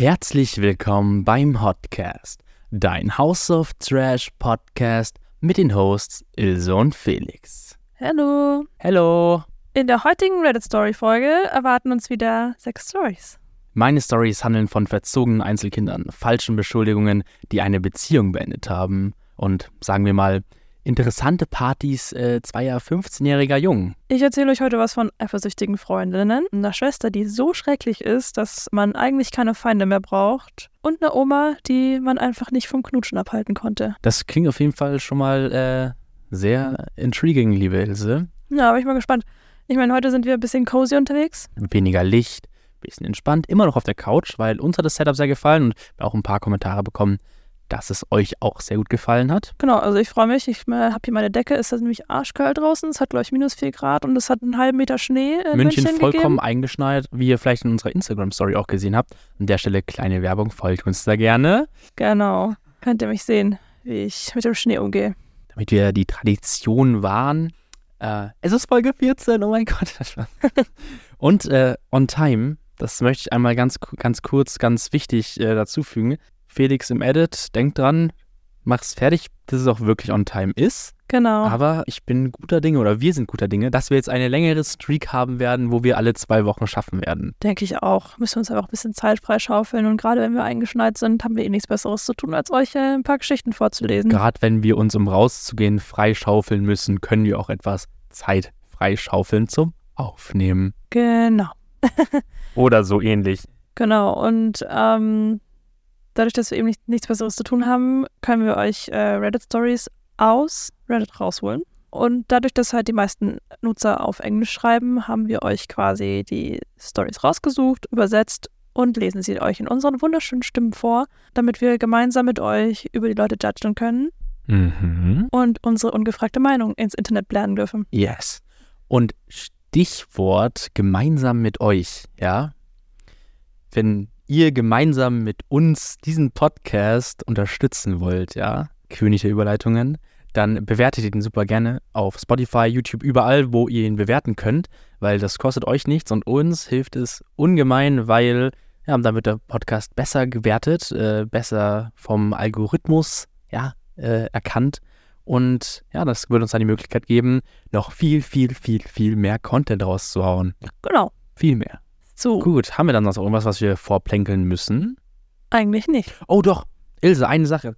Herzlich willkommen beim Hotcast, dein House of Trash Podcast mit den Hosts Ilse und Felix. Hallo. Hallo. In der heutigen Reddit-Story-Folge erwarten uns wieder sechs Stories. Meine Stories handeln von verzogenen Einzelkindern, falschen Beschuldigungen, die eine Beziehung beendet haben und, sagen wir mal, interessante Partys äh, zweier 15-jähriger Jungen. Ich erzähle euch heute was von eifersüchtigen Freundinnen, einer Schwester, die so schrecklich ist, dass man eigentlich keine Feinde mehr braucht und einer Oma, die man einfach nicht vom Knutschen abhalten konnte. Das klingt auf jeden Fall schon mal äh, sehr intriguing, liebe Ilse. Ja, aber ich bin mal gespannt. Ich meine, heute sind wir ein bisschen cozy unterwegs. Weniger Licht, bisschen entspannt, immer noch auf der Couch, weil uns hat das Setup sehr gefallen und wir auch ein paar Kommentare bekommen, dass es euch auch sehr gut gefallen hat. Genau, also ich freue mich. Ich äh, habe hier meine Decke. Es ist nämlich arschkalt draußen. Es hat, glaube ich, minus 4 Grad und es hat einen halben Meter Schnee. In München, München vollkommen gegeben. eingeschneit, wie ihr vielleicht in unserer Instagram-Story auch gesehen habt. An der Stelle kleine Werbung, folgt uns da gerne, Genau. Könnt ihr mich sehen, wie ich mit dem Schnee umgehe. damit wir die Tradition wahren. Äh, es ist Folge 14, oh mein Gott. und äh, on time, das möchte ich einmal ganz, ganz kurz, ganz wichtig äh, dazufügen. Felix im Edit, denkt dran, mach's fertig, dass es auch wirklich on time ist. Genau. Aber ich bin guter Dinge oder wir sind guter Dinge, dass wir jetzt eine längere Streak haben werden, wo wir alle zwei Wochen schaffen werden. Denke ich auch. Müssen wir uns einfach ein bisschen Zeit freischaufeln. Und gerade wenn wir eingeschneit sind, haben wir eh nichts Besseres zu tun, als euch äh, ein paar Geschichten vorzulesen. Gerade wenn wir uns, um rauszugehen, freischaufeln müssen, können wir auch etwas Zeit freischaufeln zum Aufnehmen. Genau. Oder so ähnlich. Genau. Und ähm, dadurch, dass wir eben nicht, nichts Besseres zu tun haben, können wir euch äh, Reddit-Stories aus Reddit rausholen. Und dadurch, dass halt die meisten Nutzer auf Englisch schreiben, haben wir euch quasi die Stories rausgesucht, übersetzt und lesen sie euch in unseren wunderschönen Stimmen vor, damit wir gemeinsam mit euch über die Leute judgen können Mhm. und unsere ungefragte Meinung ins Internet blären dürfen. Yes. Und Stichwort gemeinsam mit euch, ja? Wenn ihr gemeinsam mit uns diesen Podcast unterstützen wollt, ja? König der Überleitungen, dann bewertet ihr den super gerne auf Spotify, YouTube, überall, wo ihr ihn bewerten könnt, weil das kostet euch nichts und uns hilft es ungemein, weil ja, dann wird der Podcast besser gewertet, äh, besser vom Algorithmus ja, äh, erkannt. Und ja, das würde uns dann die Möglichkeit geben, noch viel, viel, viel, viel mehr Content rauszuhauen. Genau. Viel mehr. So, Gut, haben wir dann noch irgendwas, was wir vorplänkeln müssen? eigentlich nicht. Oh doch, Ilse, eine Sache.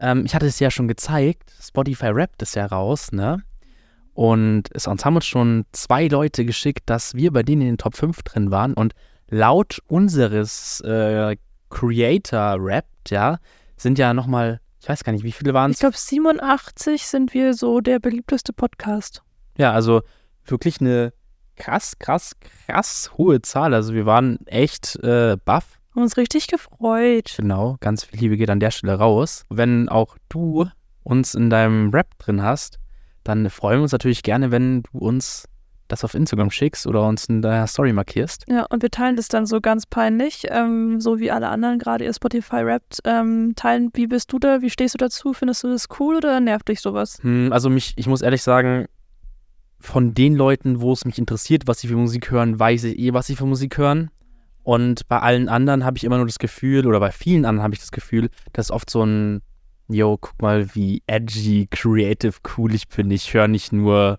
Ähm, ich hatte es ja schon gezeigt, Spotify rappt es ja raus, ne? Und es uns haben uns schon zwei Leute geschickt, dass wir bei denen in den Top 5 drin waren. Und laut unseres äh, Creator rappt, ja, sind ja nochmal, ich weiß gar nicht, wie viele waren Ich es? glaube, 87 sind wir so der beliebteste Podcast. Ja, also wirklich eine krass, krass, krass hohe Zahl. Also wir waren echt äh, baff. Haben uns richtig gefreut. Genau, ganz viel Liebe geht an der Stelle raus. Wenn auch du uns in deinem Rap drin hast, dann freuen wir uns natürlich gerne, wenn du uns das auf Instagram schickst oder uns in deiner Story markierst. Ja, und wir teilen das dann so ganz peinlich, ähm, so wie alle anderen gerade ihr Spotify rappt, ähm, teilen, wie bist du da, wie stehst du dazu, findest du das cool oder nervt dich sowas? Hm, also mich, ich muss ehrlich sagen, von den Leuten, wo es mich interessiert, was sie für Musik hören, weiß ich eh, was sie für Musik hören. Und bei allen anderen habe ich immer nur das Gefühl, oder bei vielen anderen habe ich das Gefühl, dass oft so ein, yo, guck mal, wie edgy, creative, cool ich bin. Ich höre nicht nur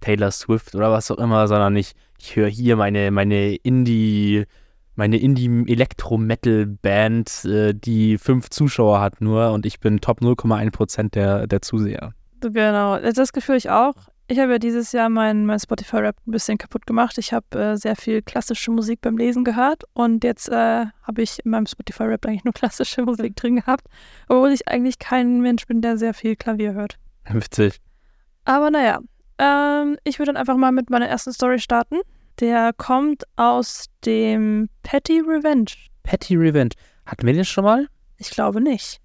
Taylor Swift oder was auch immer, sondern ich, ich höre hier meine, meine Indie, meine Indie-Elektro-Metal-Band, äh, die fünf Zuschauer hat nur und ich bin Top 0,1% der, der Zuseher. Genau, das Gefühl ich auch. Ich habe ja dieses Jahr mein, mein Spotify-Rap ein bisschen kaputt gemacht. Ich habe äh, sehr viel klassische Musik beim Lesen gehört und jetzt äh, habe ich in meinem Spotify-Rap eigentlich nur klassische Musik drin gehabt, obwohl ich eigentlich kein Mensch bin, der sehr viel Klavier hört. Witzig. Aber naja, ähm, ich würde dann einfach mal mit meiner ersten Story starten. Der kommt aus dem Petty Revenge. Petty Revenge. Hatten wir den schon mal? Ich glaube nicht.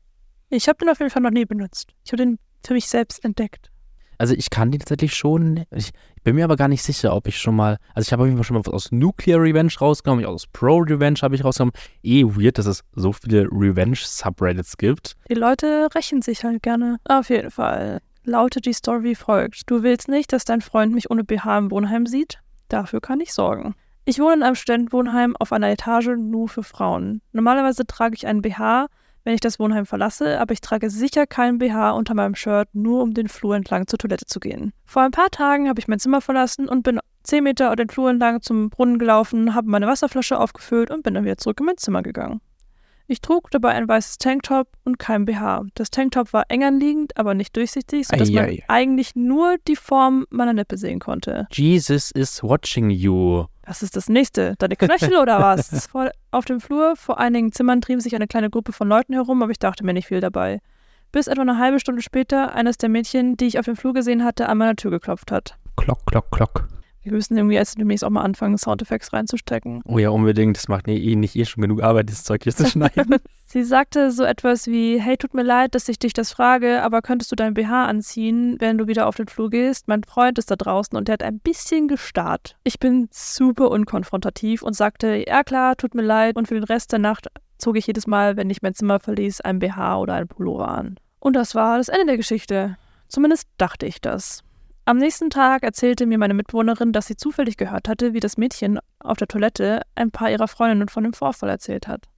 Ich habe den auf jeden Fall noch nie benutzt. Ich habe den für mich selbst entdeckt. Also ich kann den tatsächlich schon. Ich, ich bin mir aber gar nicht sicher, ob ich schon mal. Also ich habe auf jeden Fall schon mal was aus Nuclear Revenge rausgenommen, aus Pro Revenge habe ich rausgenommen. Eh weird, dass es so viele Revenge-Subreddits gibt. Die Leute rächen sich halt gerne. Auf jeden Fall lautet die Story wie folgt. Du willst nicht, dass dein Freund mich ohne BH im Wohnheim sieht? Dafür kann ich sorgen. Ich wohne in einem Studentenwohnheim auf einer Etage nur für Frauen. Normalerweise trage ich einen BH, wenn ich das Wohnheim verlasse, aber ich trage sicher keinen BH unter meinem Shirt, nur um den Flur entlang zur Toilette zu gehen. Vor ein paar Tagen habe ich mein Zimmer verlassen und bin 10 Meter den Flur entlang zum Brunnen gelaufen, habe meine Wasserflasche aufgefüllt und bin dann wieder zurück in mein Zimmer gegangen. Ich trug dabei ein weißes Tanktop und kein BH. Das Tanktop war eng anliegend, aber nicht durchsichtig, sodass man Eieiei. eigentlich nur die Form meiner Nippe sehen konnte. Jesus is watching you. Was ist das nächste? Deine Knöchel oder was? Vor, auf dem Flur vor einigen Zimmern trieb sich eine kleine Gruppe von Leuten herum, aber ich dachte mir nicht viel dabei. Bis etwa eine halbe Stunde später eines der Mädchen, die ich auf dem Flur gesehen hatte, an meiner Tür geklopft hat. Klock, klock, klock. Wir müssen irgendwie jetzt demnächst auch mal anfangen, Soundeffekte reinzustecken. Oh ja, unbedingt. Das macht eh nicht eh schon genug Arbeit, das Zeug hier zu schneiden. Sie sagte so etwas wie, hey, tut mir leid, dass ich dich das frage, aber könntest du dein BH anziehen, wenn du wieder auf den Flur gehst? Mein Freund ist da draußen und der hat ein bisschen gestarrt. Ich bin super unkonfrontativ und sagte, ja klar, tut mir leid und für den Rest der Nacht zog ich jedes Mal, wenn ich mein Zimmer verließ, ein BH oder ein Pullover an. Und das war das Ende der Geschichte. Zumindest dachte ich das. Am nächsten Tag erzählte mir meine Mitbewohnerin, dass sie zufällig gehört hatte, wie das Mädchen auf der Toilette ein paar ihrer Freundinnen von dem Vorfall erzählt hat.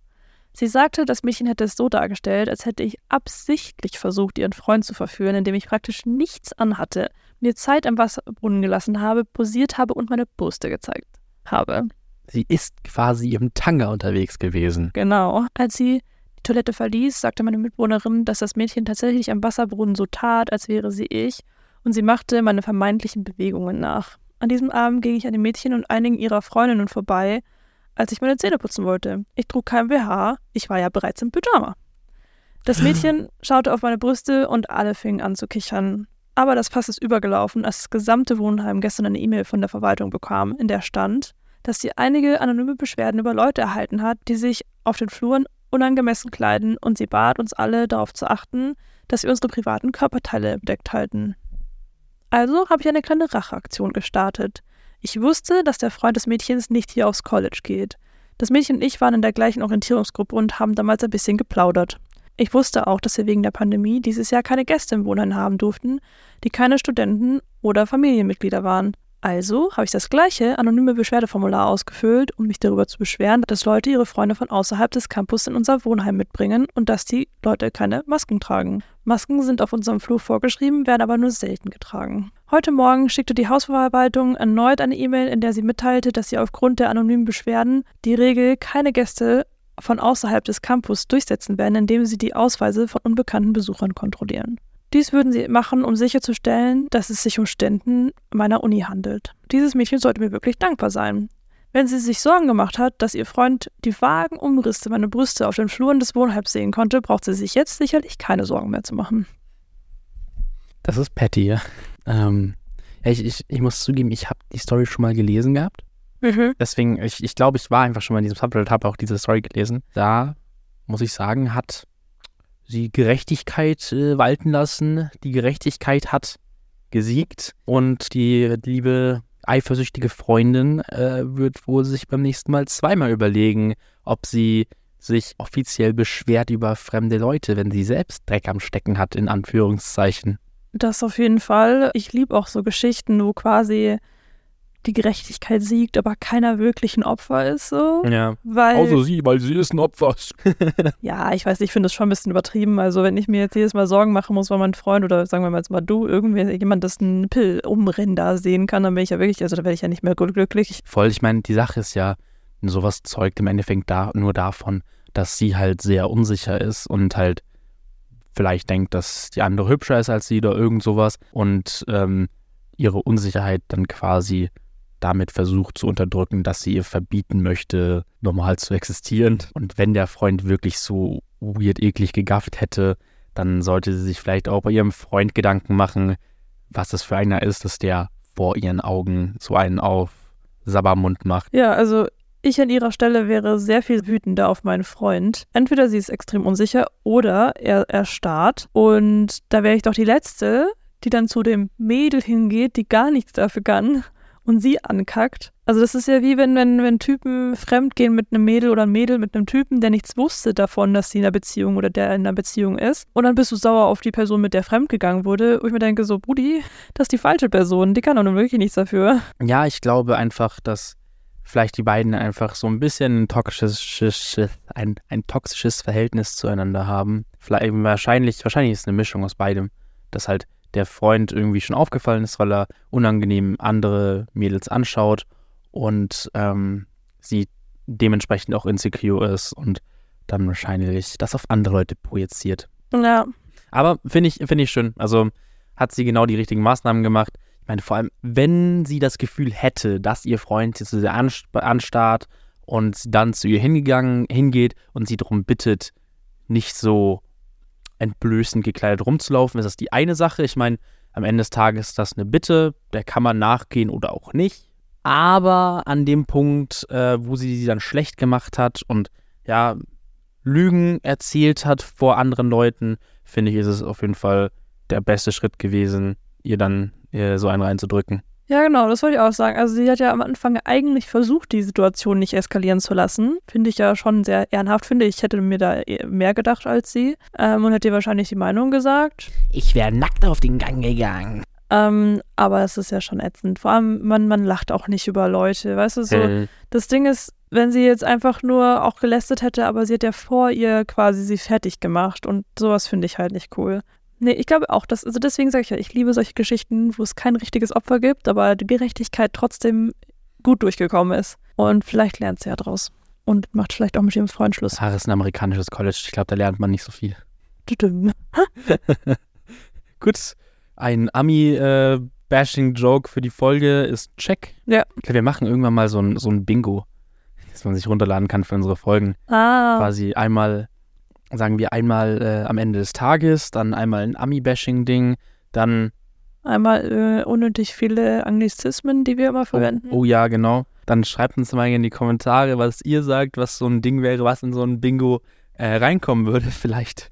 Sie sagte, das Mädchen hätte es so dargestellt, als hätte ich absichtlich versucht, ihren Freund zu verführen, indem ich praktisch nichts anhatte, mir Zeit am Wasserbrunnen gelassen habe, posiert habe und meine Brüste gezeigt habe. Sie ist quasi im Tanga unterwegs gewesen. Genau. Als sie die Toilette verließ, sagte meine Mitbewohnerin, dass das Mädchen tatsächlich am Wasserbrunnen so tat, als wäre sie ich, und sie machte meine vermeintlichen Bewegungen nach. An diesem Abend ging ich an dem Mädchen und einigen ihrer Freundinnen vorbei, als ich meine Zähne putzen wollte. Ich trug kein BH, ich war ja bereits im Pyjama. Das Mädchen schaute auf meine Brüste und alle fingen an zu kichern. Aber das Fass ist übergelaufen, als das gesamte Wohnheim gestern eine E-Mail von der Verwaltung bekam, in der stand, dass sie einige anonyme Beschwerden über Leute erhalten hat, die sich auf den Fluren unangemessen kleiden und sie bat uns alle darauf zu achten, dass wir unsere privaten Körperteile bedeckt halten. Also habe ich eine kleine Racheaktion gestartet. Ich wusste, dass der Freund des Mädchens nicht hier aufs College geht. Das Mädchen und ich waren in der gleichen Orientierungsgruppe und haben damals ein bisschen geplaudert. Ich wusste auch, dass wir wegen der Pandemie dieses Jahr keine Gäste im Wohnheim haben durften, die keine Studenten oder Familienmitglieder waren. Also habe ich das gleiche anonyme Beschwerdeformular ausgefüllt, um mich darüber zu beschweren, dass Leute ihre Freunde von außerhalb des Campus in unser Wohnheim mitbringen und dass die Leute keine Masken tragen. Masken sind auf unserem Flur vorgeschrieben, werden aber nur selten getragen. Heute Morgen schickte die Hausverwaltung erneut eine E-Mail, in der sie mitteilte, dass sie aufgrund der anonymen Beschwerden die Regel keine Gäste von außerhalb des Campus durchsetzen werden, indem sie die Ausweise von unbekannten Besuchern kontrollieren. Dies würden sie machen, um sicherzustellen, dass es sich um Studenten meiner Uni handelt. Dieses Mädchen sollte mir wirklich dankbar sein. Wenn sie sich Sorgen gemacht hat, dass ihr Freund die vagen Umrisse meiner Brüste auf den Fluren des Wohnheims sehen konnte, braucht sie sich jetzt sicherlich keine Sorgen mehr zu machen. Das ist Patty, ja. Ähm, ich, ich, ich muss zugeben, ich habe die Story schon mal gelesen gehabt. Mhm. Deswegen, ich, ich glaube, ich war einfach schon mal in diesem Subreddit, habe auch diese Story gelesen. Da, muss ich sagen, hat sie Gerechtigkeit äh, walten lassen. Die Gerechtigkeit hat gesiegt und die liebe eifersüchtige Freundin äh, wird wohl sich beim nächsten Mal zweimal überlegen, ob sie sich offiziell beschwert über fremde Leute, wenn sie selbst Dreck am Stecken hat, in Anführungszeichen. Das auf jeden Fall. Ich liebe auch so Geschichten, wo quasi die Gerechtigkeit siegt, aber keiner wirklich ein Opfer ist so. Ja. Weil, sie, weil sie ist ein Opfer. ja, ich weiß, ich finde das schon ein bisschen übertrieben. Also wenn ich mir jetzt jedes Mal Sorgen machen muss, weil mein Freund oder sagen wir mal jetzt mal du, irgendwer, jemand das einen Pill umrennen da sehen kann, dann bin ich ja wirklich, also da werde ich ja nicht mehr glücklich. Voll, ich meine, die Sache ist ja, sowas zeugt im Endeffekt da, nur davon, dass sie halt sehr unsicher ist und halt vielleicht denkt, dass die andere hübscher ist als sie oder irgend sowas und ähm, ihre Unsicherheit dann quasi damit versucht zu unterdrücken, dass sie ihr verbieten möchte, normal zu existieren. Und wenn der Freund wirklich so weird eklig gegafft hätte, dann sollte sie sich vielleicht auch bei ihrem Freund Gedanken machen, was das für einer ist, dass der vor ihren Augen so einen auf Sabbermund macht. Ja, also ich an ihrer Stelle wäre sehr viel wütender auf meinen Freund. Entweder sie ist extrem unsicher oder er erstarrt. Und da wäre ich doch die Letzte, die dann zu dem Mädel hingeht, die gar nichts dafür kann und sie ankackt. Also das ist ja wie wenn, wenn, wenn Typen fremdgehen mit einem Mädel oder ein Mädel mit einem Typen, der nichts wusste davon, dass sie in einer Beziehung oder der in einer Beziehung ist. Und dann bist du sauer auf die Person, mit der fremdgegangen wurde. Wo ich mir denke, so, Brudi, das ist die falsche Person. Die kann doch nun wirklich nichts dafür. Ja, ich glaube einfach, dass vielleicht die beiden einfach so ein bisschen ein toxisches, ein, ein toxisches Verhältnis zueinander haben. Vielleicht, wahrscheinlich, wahrscheinlich ist es eine Mischung aus beidem, dass halt der Freund irgendwie schon aufgefallen ist, weil er unangenehm andere Mädels anschaut und ähm, sie dementsprechend auch insecure ist und dann wahrscheinlich das auf andere Leute projiziert. Ja. Aber finde ich, find ich schön. Also hat sie genau die richtigen Maßnahmen gemacht. Ich meine, vor allem, wenn sie das Gefühl hätte, dass ihr Freund sie zu sehr anstarrt und dann zu ihr hingegangen, hingeht und sie darum bittet, nicht so entblößend gekleidet rumzulaufen, ist das die eine Sache. Ich meine, am Ende des Tages ist das eine Bitte, der kann man nachgehen oder auch nicht. Aber an dem Punkt, äh, wo sie sie dann schlecht gemacht hat und ja, Lügen erzählt hat vor anderen Leuten, finde ich, ist es auf jeden Fall der beste Schritt gewesen, ihr dann äh, so einen reinzudrücken. Ja, genau, das wollte ich auch sagen. Also sie hat ja am Anfang eigentlich versucht, die Situation nicht eskalieren zu lassen. Finde ich ja schon sehr ehrenhaft, finde ich. hätte mir da mehr gedacht als sie. Ähm, und hat dir wahrscheinlich die Meinung gesagt. Ich wäre nackt auf den Gang gegangen. Ähm, aber es ist ja schon ätzend. Vor allem, man, man lacht auch nicht über Leute. Weißt du, so, äh. das Ding ist, wenn sie jetzt einfach nur auch gelästet hätte, aber sie hat ja vor ihr quasi sie fertig gemacht. Und sowas finde ich halt nicht cool. Nee, ich glaube auch, dass, also deswegen sage ich ja, ich liebe solche Geschichten, wo es kein richtiges Opfer gibt, aber die Gerechtigkeit trotzdem gut durchgekommen ist. Und vielleicht lernt sie ja draus. Und macht vielleicht auch mit ihrem Freund Schluss. Ach, ist ein amerikanisches College. Ich glaube, da lernt man nicht so viel. Gut, ein Ami-Bashing-Joke für die Folge ist check. Ja. Wir machen irgendwann mal so ein, so ein Bingo, das man sich runterladen kann für unsere Folgen. Ah. Quasi einmal sagen wir einmal äh, am Ende des Tages, dann einmal ein Ami-Bashing-Ding, dann einmal äh, unnötig viele Anglizismen, die wir immer oh, verwenden. Oh, oh, ja, genau. Dann schreibt uns mal in die Kommentare, was ihr sagt, was so ein Ding wäre, was in so ein Bingo äh, reinkommen würde. Vielleicht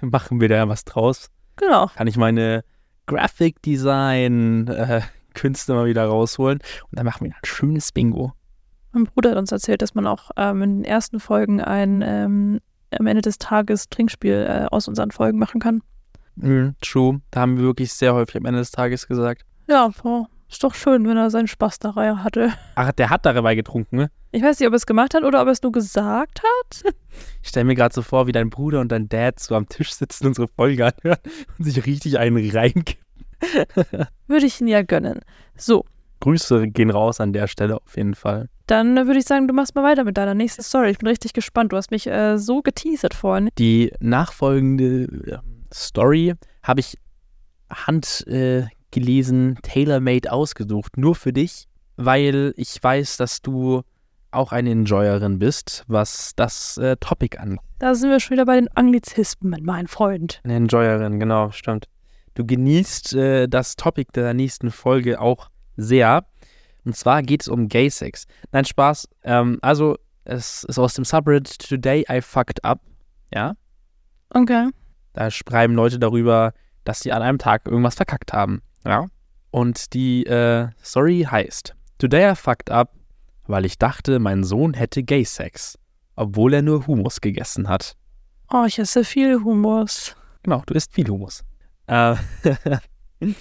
machen wir da ja was draus. Genau. Kann ich meine Graphic Design äh, Künste mal wieder rausholen und dann machen wir ein schönes Bingo. Mein Bruder hat uns erzählt, dass man auch ähm, in den ersten Folgen ein ähm, am Ende des Tages Trinkspiel äh, aus unseren Folgen machen kann. Mhm, true. Da haben wir wirklich sehr häufig am Ende des Tages gesagt. Ja, boah, ist doch schön, wenn er seinen Spaß dabei hatte. Ach, der hat dabei getrunken, ne? Ich weiß nicht, ob er es gemacht hat oder ob er es nur gesagt hat. Ich stelle mir gerade so vor, wie dein Bruder und dein Dad so am Tisch sitzen, unsere Folge anhören und sich richtig einen reinkippen. Würde ich ihn ja gönnen. So. Grüße gehen raus an der Stelle auf jeden Fall. Dann würde ich sagen, du machst mal weiter mit deiner nächsten Story. Ich bin richtig gespannt. Du hast mich äh, so geteasert vorhin. Die nachfolgende äh, Story habe ich handgelesen, äh, tailor-made ausgesucht, nur für dich, weil ich weiß, dass du auch eine Enjoyerin bist, was das äh, Topic angeht. Da sind wir schon wieder bei den Anglizismen, mein Freund. Eine Enjoyerin, genau, stimmt. Du genießt äh, das Topic der nächsten Folge auch sehr. Und zwar geht es um Gay Sex. Nein, Spaß. Ähm, also, es ist aus dem Subreddit Today I Fucked Up. Ja. Okay. Da schreiben Leute darüber, dass sie an einem Tag irgendwas verkackt haben. Ja. Und die äh, Story heißt: Today I fucked up, weil ich dachte, mein Sohn hätte Gay Sex, obwohl er nur Humus gegessen hat. Oh, ich esse viel Humus. Genau, du isst viel Humus. Äh,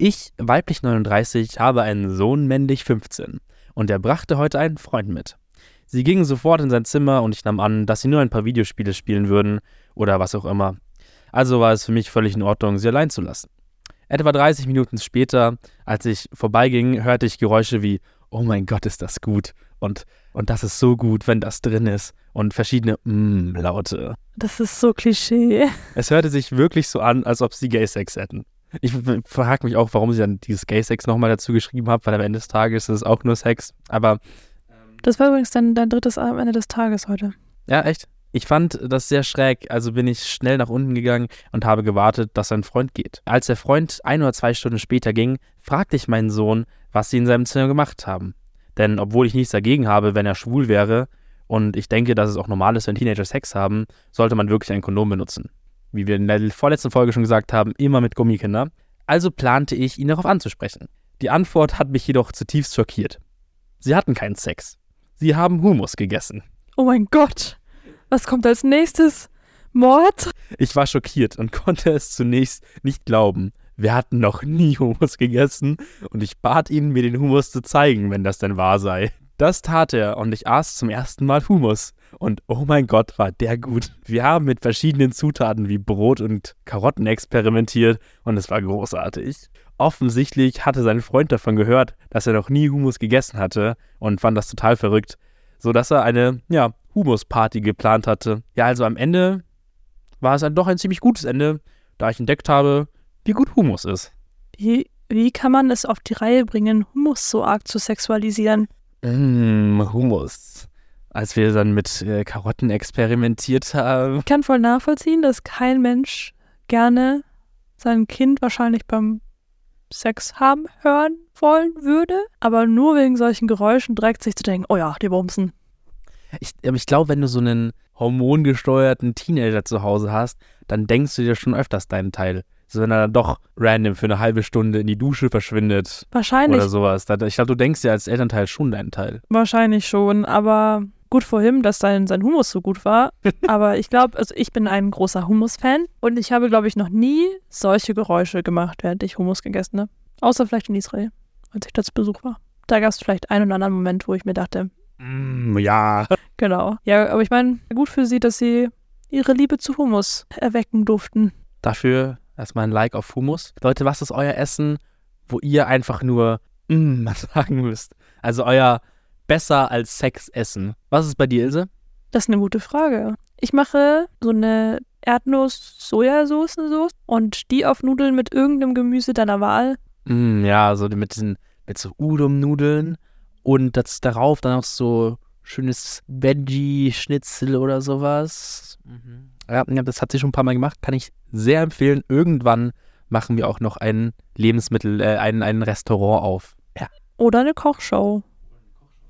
Ich, weiblich 39, habe einen Sohn, männlich 15. Und er brachte heute einen Freund mit. Sie gingen sofort in sein Zimmer und ich nahm an, dass sie nur ein paar Videospiele spielen würden oder was auch immer. Also war es für mich völlig in Ordnung, sie allein zu lassen. Etwa 30 Minuten später, als ich vorbeiging, hörte ich Geräusche wie Oh mein Gott, ist das gut und und das ist so gut, wenn das drin ist und verschiedene Mm-Laute. Das ist so Klischee. Es hörte sich wirklich so an, als ob sie Gay Sex hätten. Ich frage mich auch, warum sie dann dieses Gay-Sex nochmal dazu geschrieben hat, weil am Ende des Tages ist es auch nur Sex. Aber. Ähm, das war übrigens dein, dein drittes am Ende des Tages heute. Ja, echt? Ich fand das sehr schräg, also bin ich schnell nach unten gegangen und habe gewartet, dass sein Freund geht. Als der Freund ein oder zwei Stunden später ging, fragte ich meinen Sohn, was sie in seinem Zimmer gemacht haben. Denn obwohl ich nichts dagegen habe, wenn er schwul wäre, und ich denke, dass es auch normal ist, wenn Teenager Sex haben, sollte man wirklich ein Kondom benutzen wie wir in der vorletzten Folge schon gesagt haben, immer mit Gummikinder. Also plante ich, ihn darauf anzusprechen. Die Antwort hat mich jedoch zutiefst schockiert. Sie hatten keinen Sex. Sie haben Humus gegessen. Oh mein Gott. Was kommt als nächstes? Mord? Ich war schockiert und konnte es zunächst nicht glauben. Wir hatten noch nie Humus gegessen und ich bat ihn, mir den Humus zu zeigen, wenn das denn wahr sei. Das tat er und ich aß zum ersten Mal Hummus. Und oh mein Gott, war der gut. Wir haben mit verschiedenen Zutaten wie Brot und Karotten experimentiert und es war großartig. Offensichtlich hatte sein Freund davon gehört, dass er noch nie Hummus gegessen hatte und fand das total verrückt, sodass er eine, ja, Humusparty geplant hatte. Ja, also am Ende war es dann doch ein ziemlich gutes Ende, da ich entdeckt habe, wie gut Humus ist. Wie, wie kann man es auf die Reihe bringen, Hummus so arg zu sexualisieren? Mmh, Hummus. Als wir dann mit äh, Karotten experimentiert haben. Ich kann voll nachvollziehen, dass kein Mensch gerne sein Kind wahrscheinlich beim Sex haben hören wollen würde, aber nur wegen solchen Geräuschen direkt sich zu denken, oh ja, die bumsen. Ich, aber ich glaube, wenn du so einen hormongesteuerten Teenager zu Hause hast, dann denkst du dir schon öfters deinen Teil. So, wenn er dann doch random für eine halbe Stunde in die Dusche verschwindet Wahrscheinlich, oder sowas. Ich glaube, du denkst dir als Elternteil schon deinen Teil. wahrscheinlich schon, aber gut vor ihm, dass sein, sein Hummus so gut war. aber ich glaube, also ich bin ein großer Hummus-Fan und ich habe, glaube ich, noch nie solche Geräusche gemacht, während ich Hummus gegessen habe. Außer vielleicht in Israel, als ich da zu Besuch war. Da gab es vielleicht einen oder anderen Moment, wo ich mir dachte, Mm, ja. genau. Ja, aber ich meine, gut für sie, dass sie ihre Liebe zu Hummus erwecken durften. Dafür erstmal ein Like auf Hummus. Leute, was ist euer Essen, wo ihr einfach nur mm sagen müsst? Also euer besser als Sex essen. Was ist bei dir, Ilse? Das ist eine gute Frage. Ich mache so eine Erdnuss-Sojasauce und die auf Nudeln mit irgendeinem Gemüse deiner Wahl. Mm, ja, so mit diesen, mit so Udon-Nudeln und das darauf dann auch so schönes Veggie-Schnitzel oder sowas. Mhm. Ja, ja, das hat sie schon ein paar Mal gemacht. Kann ich sehr empfehlen. Irgendwann machen wir auch noch ein Lebensmittel, äh, ein, ein Restaurant auf. Oder eine Kochshow.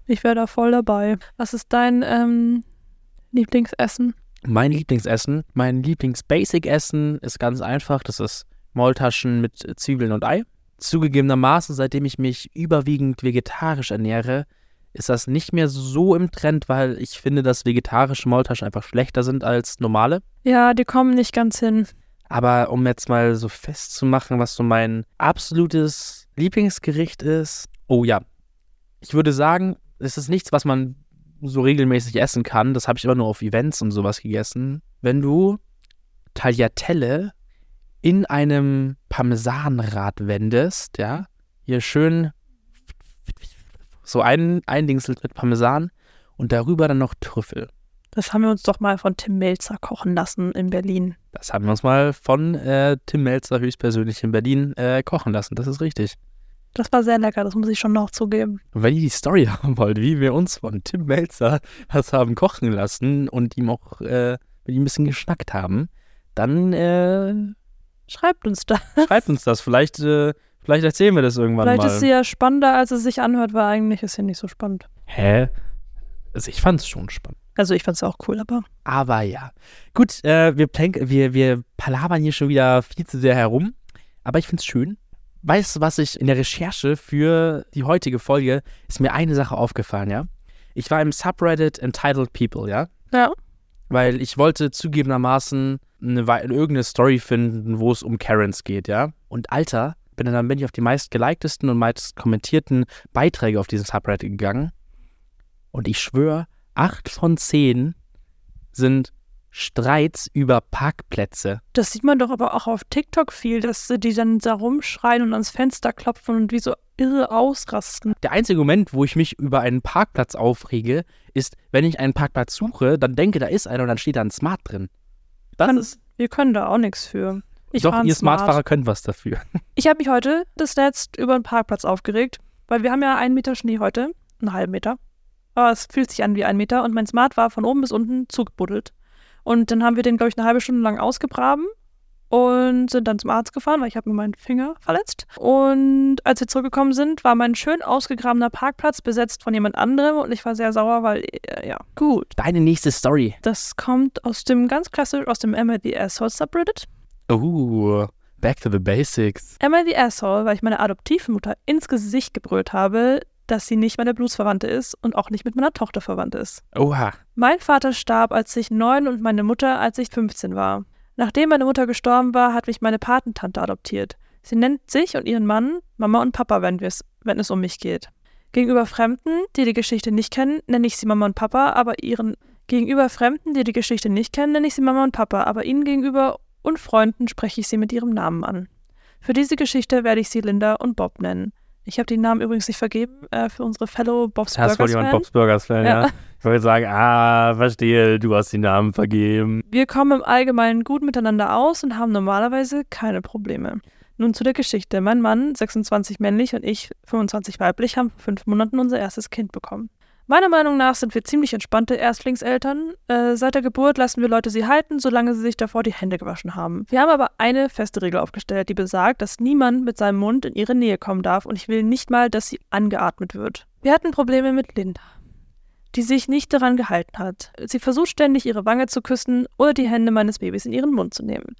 Ich wäre da voll dabei. Was ist dein ähm, Lieblingsessen? Mein Lieblingsessen, mein Lieblings-Basic-Essen ist ganz einfach. Das ist Maultaschen mit Zwiebeln und Ei. Zugegebenermaßen, seitdem ich mich überwiegend vegetarisch ernähre, ist das nicht mehr so im Trend, weil ich finde, dass vegetarische Maultaschen einfach schlechter sind als normale. Ja, die kommen nicht ganz hin. Aber um jetzt mal so festzumachen, was so mein absolutes Lieblingsgericht ist. Oh ja, ich würde sagen, es ist nichts, was man so regelmäßig essen kann. Das habe ich immer nur auf Events und sowas gegessen. Wenn du Tagliatelle in einem Parmesanrad wendest, ja, hier schön so ein, ein Dingsel mit Parmesan und darüber dann noch Trüffel. Das haben wir uns doch mal von Tim Melzer kochen lassen in Berlin. Das haben wir uns mal von äh, Tim Melzer höchstpersönlich in Berlin äh, kochen lassen. Das ist richtig. Das war sehr lecker, das muss ich schon noch zugeben. Und wenn ihr die Story haben wollt, wie wir uns von Tim Melzer was haben kochen lassen und ihm auch äh, mit ihm ein bisschen geschnackt haben, dann äh, Schreibt uns da. schreibt uns das. Vielleicht, äh, vielleicht erzählen wir das irgendwann Vielleicht mal. ist sie ja spannender, als es sich anhört, weil eigentlich ist sie nicht so spannend. Hä? Also ich fand es schon spannend. Also ich fand's auch cool, aber Aber ja. Gut, äh, wir, plank wir, wir palabern hier schon wieder viel zu sehr herum. Aber ich finde es schön. Weißt du, was ich in der Recherche für die heutige Folge ist mir eine Sache aufgefallen, ja? Ich war im Subreddit Entitled People, ja? ja. Weil ich wollte zugegebenermaßen eine, irgendeine Story finden, wo es um Karens geht, ja? Und Alter, bin dann, bin ich auf die meist geliktesten und meist kommentierten Beiträge auf diesem Subreddit gegangen. Und ich schwöre, acht von zehn sind Streits über Parkplätze. Das sieht man doch aber auch auf TikTok viel, dass die dann da rumschreien und ans Fenster klopfen und wie so irre ausrasten. Der einzige Moment, wo ich mich über einen Parkplatz aufrege, ist, wenn ich einen Parkplatz suche, dann denke, da ist einer und dann steht da ein Smart drin. Das Kann- ist. Wir können da auch nichts für. Ich doch, ihr smart. Smartfahrer könnt was dafür. Ich habe mich heute das letzte über einen Parkplatz aufgeregt, weil wir haben ja einen Meter Schnee heute, einen halben Meter. Aber es fühlt sich an wie ein Meter und mein Smart war von oben bis unten zugebuddelt. Und dann haben wir den, glaube ich, eine halbe Stunde lang ausgegraben und sind dann zum Arzt gefahren, weil ich habe mir meinen Finger verletzt. Und als wir zurückgekommen sind, war mein schön ausgegrabener Parkplatz besetzt von jemand anderem und ich war sehr sauer, weil, äh, ja, gut. Deine nächste Story. Das kommt aus dem ganz klassisch, aus dem the Asshole Subreddit. Oh, back to the basics. Emma the Asshole, weil ich meine Adoptivmutter ins Gesicht gebrüllt habe, dass sie nicht meine Blutsverwandte ist und auch nicht mit meiner Tochter verwandt ist. Oha. Mein Vater starb, als ich neun und meine Mutter, als ich 15 war. Nachdem meine Mutter gestorben war, hat mich meine Patentante adoptiert. Sie nennt sich und ihren Mann Mama und Papa, wenn, wir's, wenn es um mich geht. Gegenüber Fremden, die die Geschichte nicht kennen, nenne ich sie Mama und Papa, aber ihren gegenüber Fremden, die die Geschichte nicht kennen, nenne ich sie Mama und Papa, aber ihnen gegenüber und Freunden spreche ich sie mit ihrem Namen an. Für diese Geschichte werde ich sie Linda und Bob nennen. Ich habe die Namen übrigens nicht vergeben äh, für unsere Fellow Bob's Das Burgers wollte jemand. Bob's Burgers Fan, ja. Ja. Ich wollte sagen, ah, verstehe, du hast die Namen vergeben. Wir kommen im Allgemeinen gut miteinander aus und haben normalerweise keine Probleme. Nun zu der Geschichte. Mein Mann, 26 männlich und ich, 25 weiblich, haben vor fünf Monaten unser erstes Kind bekommen. Meiner Meinung nach sind wir ziemlich entspannte Erstlingseltern. Äh, seit der Geburt lassen wir Leute sie halten, solange sie sich davor die Hände gewaschen haben. Wir haben aber eine feste Regel aufgestellt, die besagt, dass niemand mit seinem Mund in ihre Nähe kommen darf und ich will nicht mal, dass sie angeatmet wird. Wir hatten Probleme mit Linda, die sich nicht daran gehalten hat. Sie versucht ständig, ihre Wange zu küssen oder die Hände meines Babys in ihren Mund zu nehmen.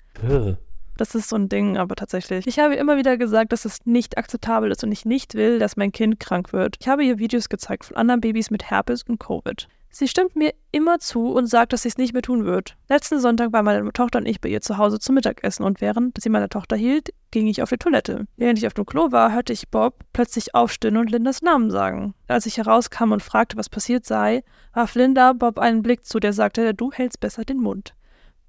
Das ist so ein Ding, aber tatsächlich. Ich habe immer wieder gesagt, dass es nicht akzeptabel ist und ich nicht will, dass mein Kind krank wird. Ich habe ihr Videos gezeigt von anderen Babys mit Herpes und Covid. Sie stimmt mir immer zu und sagt, dass sie es nicht mehr tun wird. Letzten Sonntag waren meine Tochter und ich bei ihr zu Hause zum Mittagessen und während sie meine Tochter hielt, ging ich auf die Toilette. Während ich auf dem Klo war, hörte ich Bob plötzlich aufstehen und Lindas Namen sagen. Als ich herauskam und fragte, was passiert sei, warf Linda Bob einen Blick zu, der sagte, du hältst besser den Mund.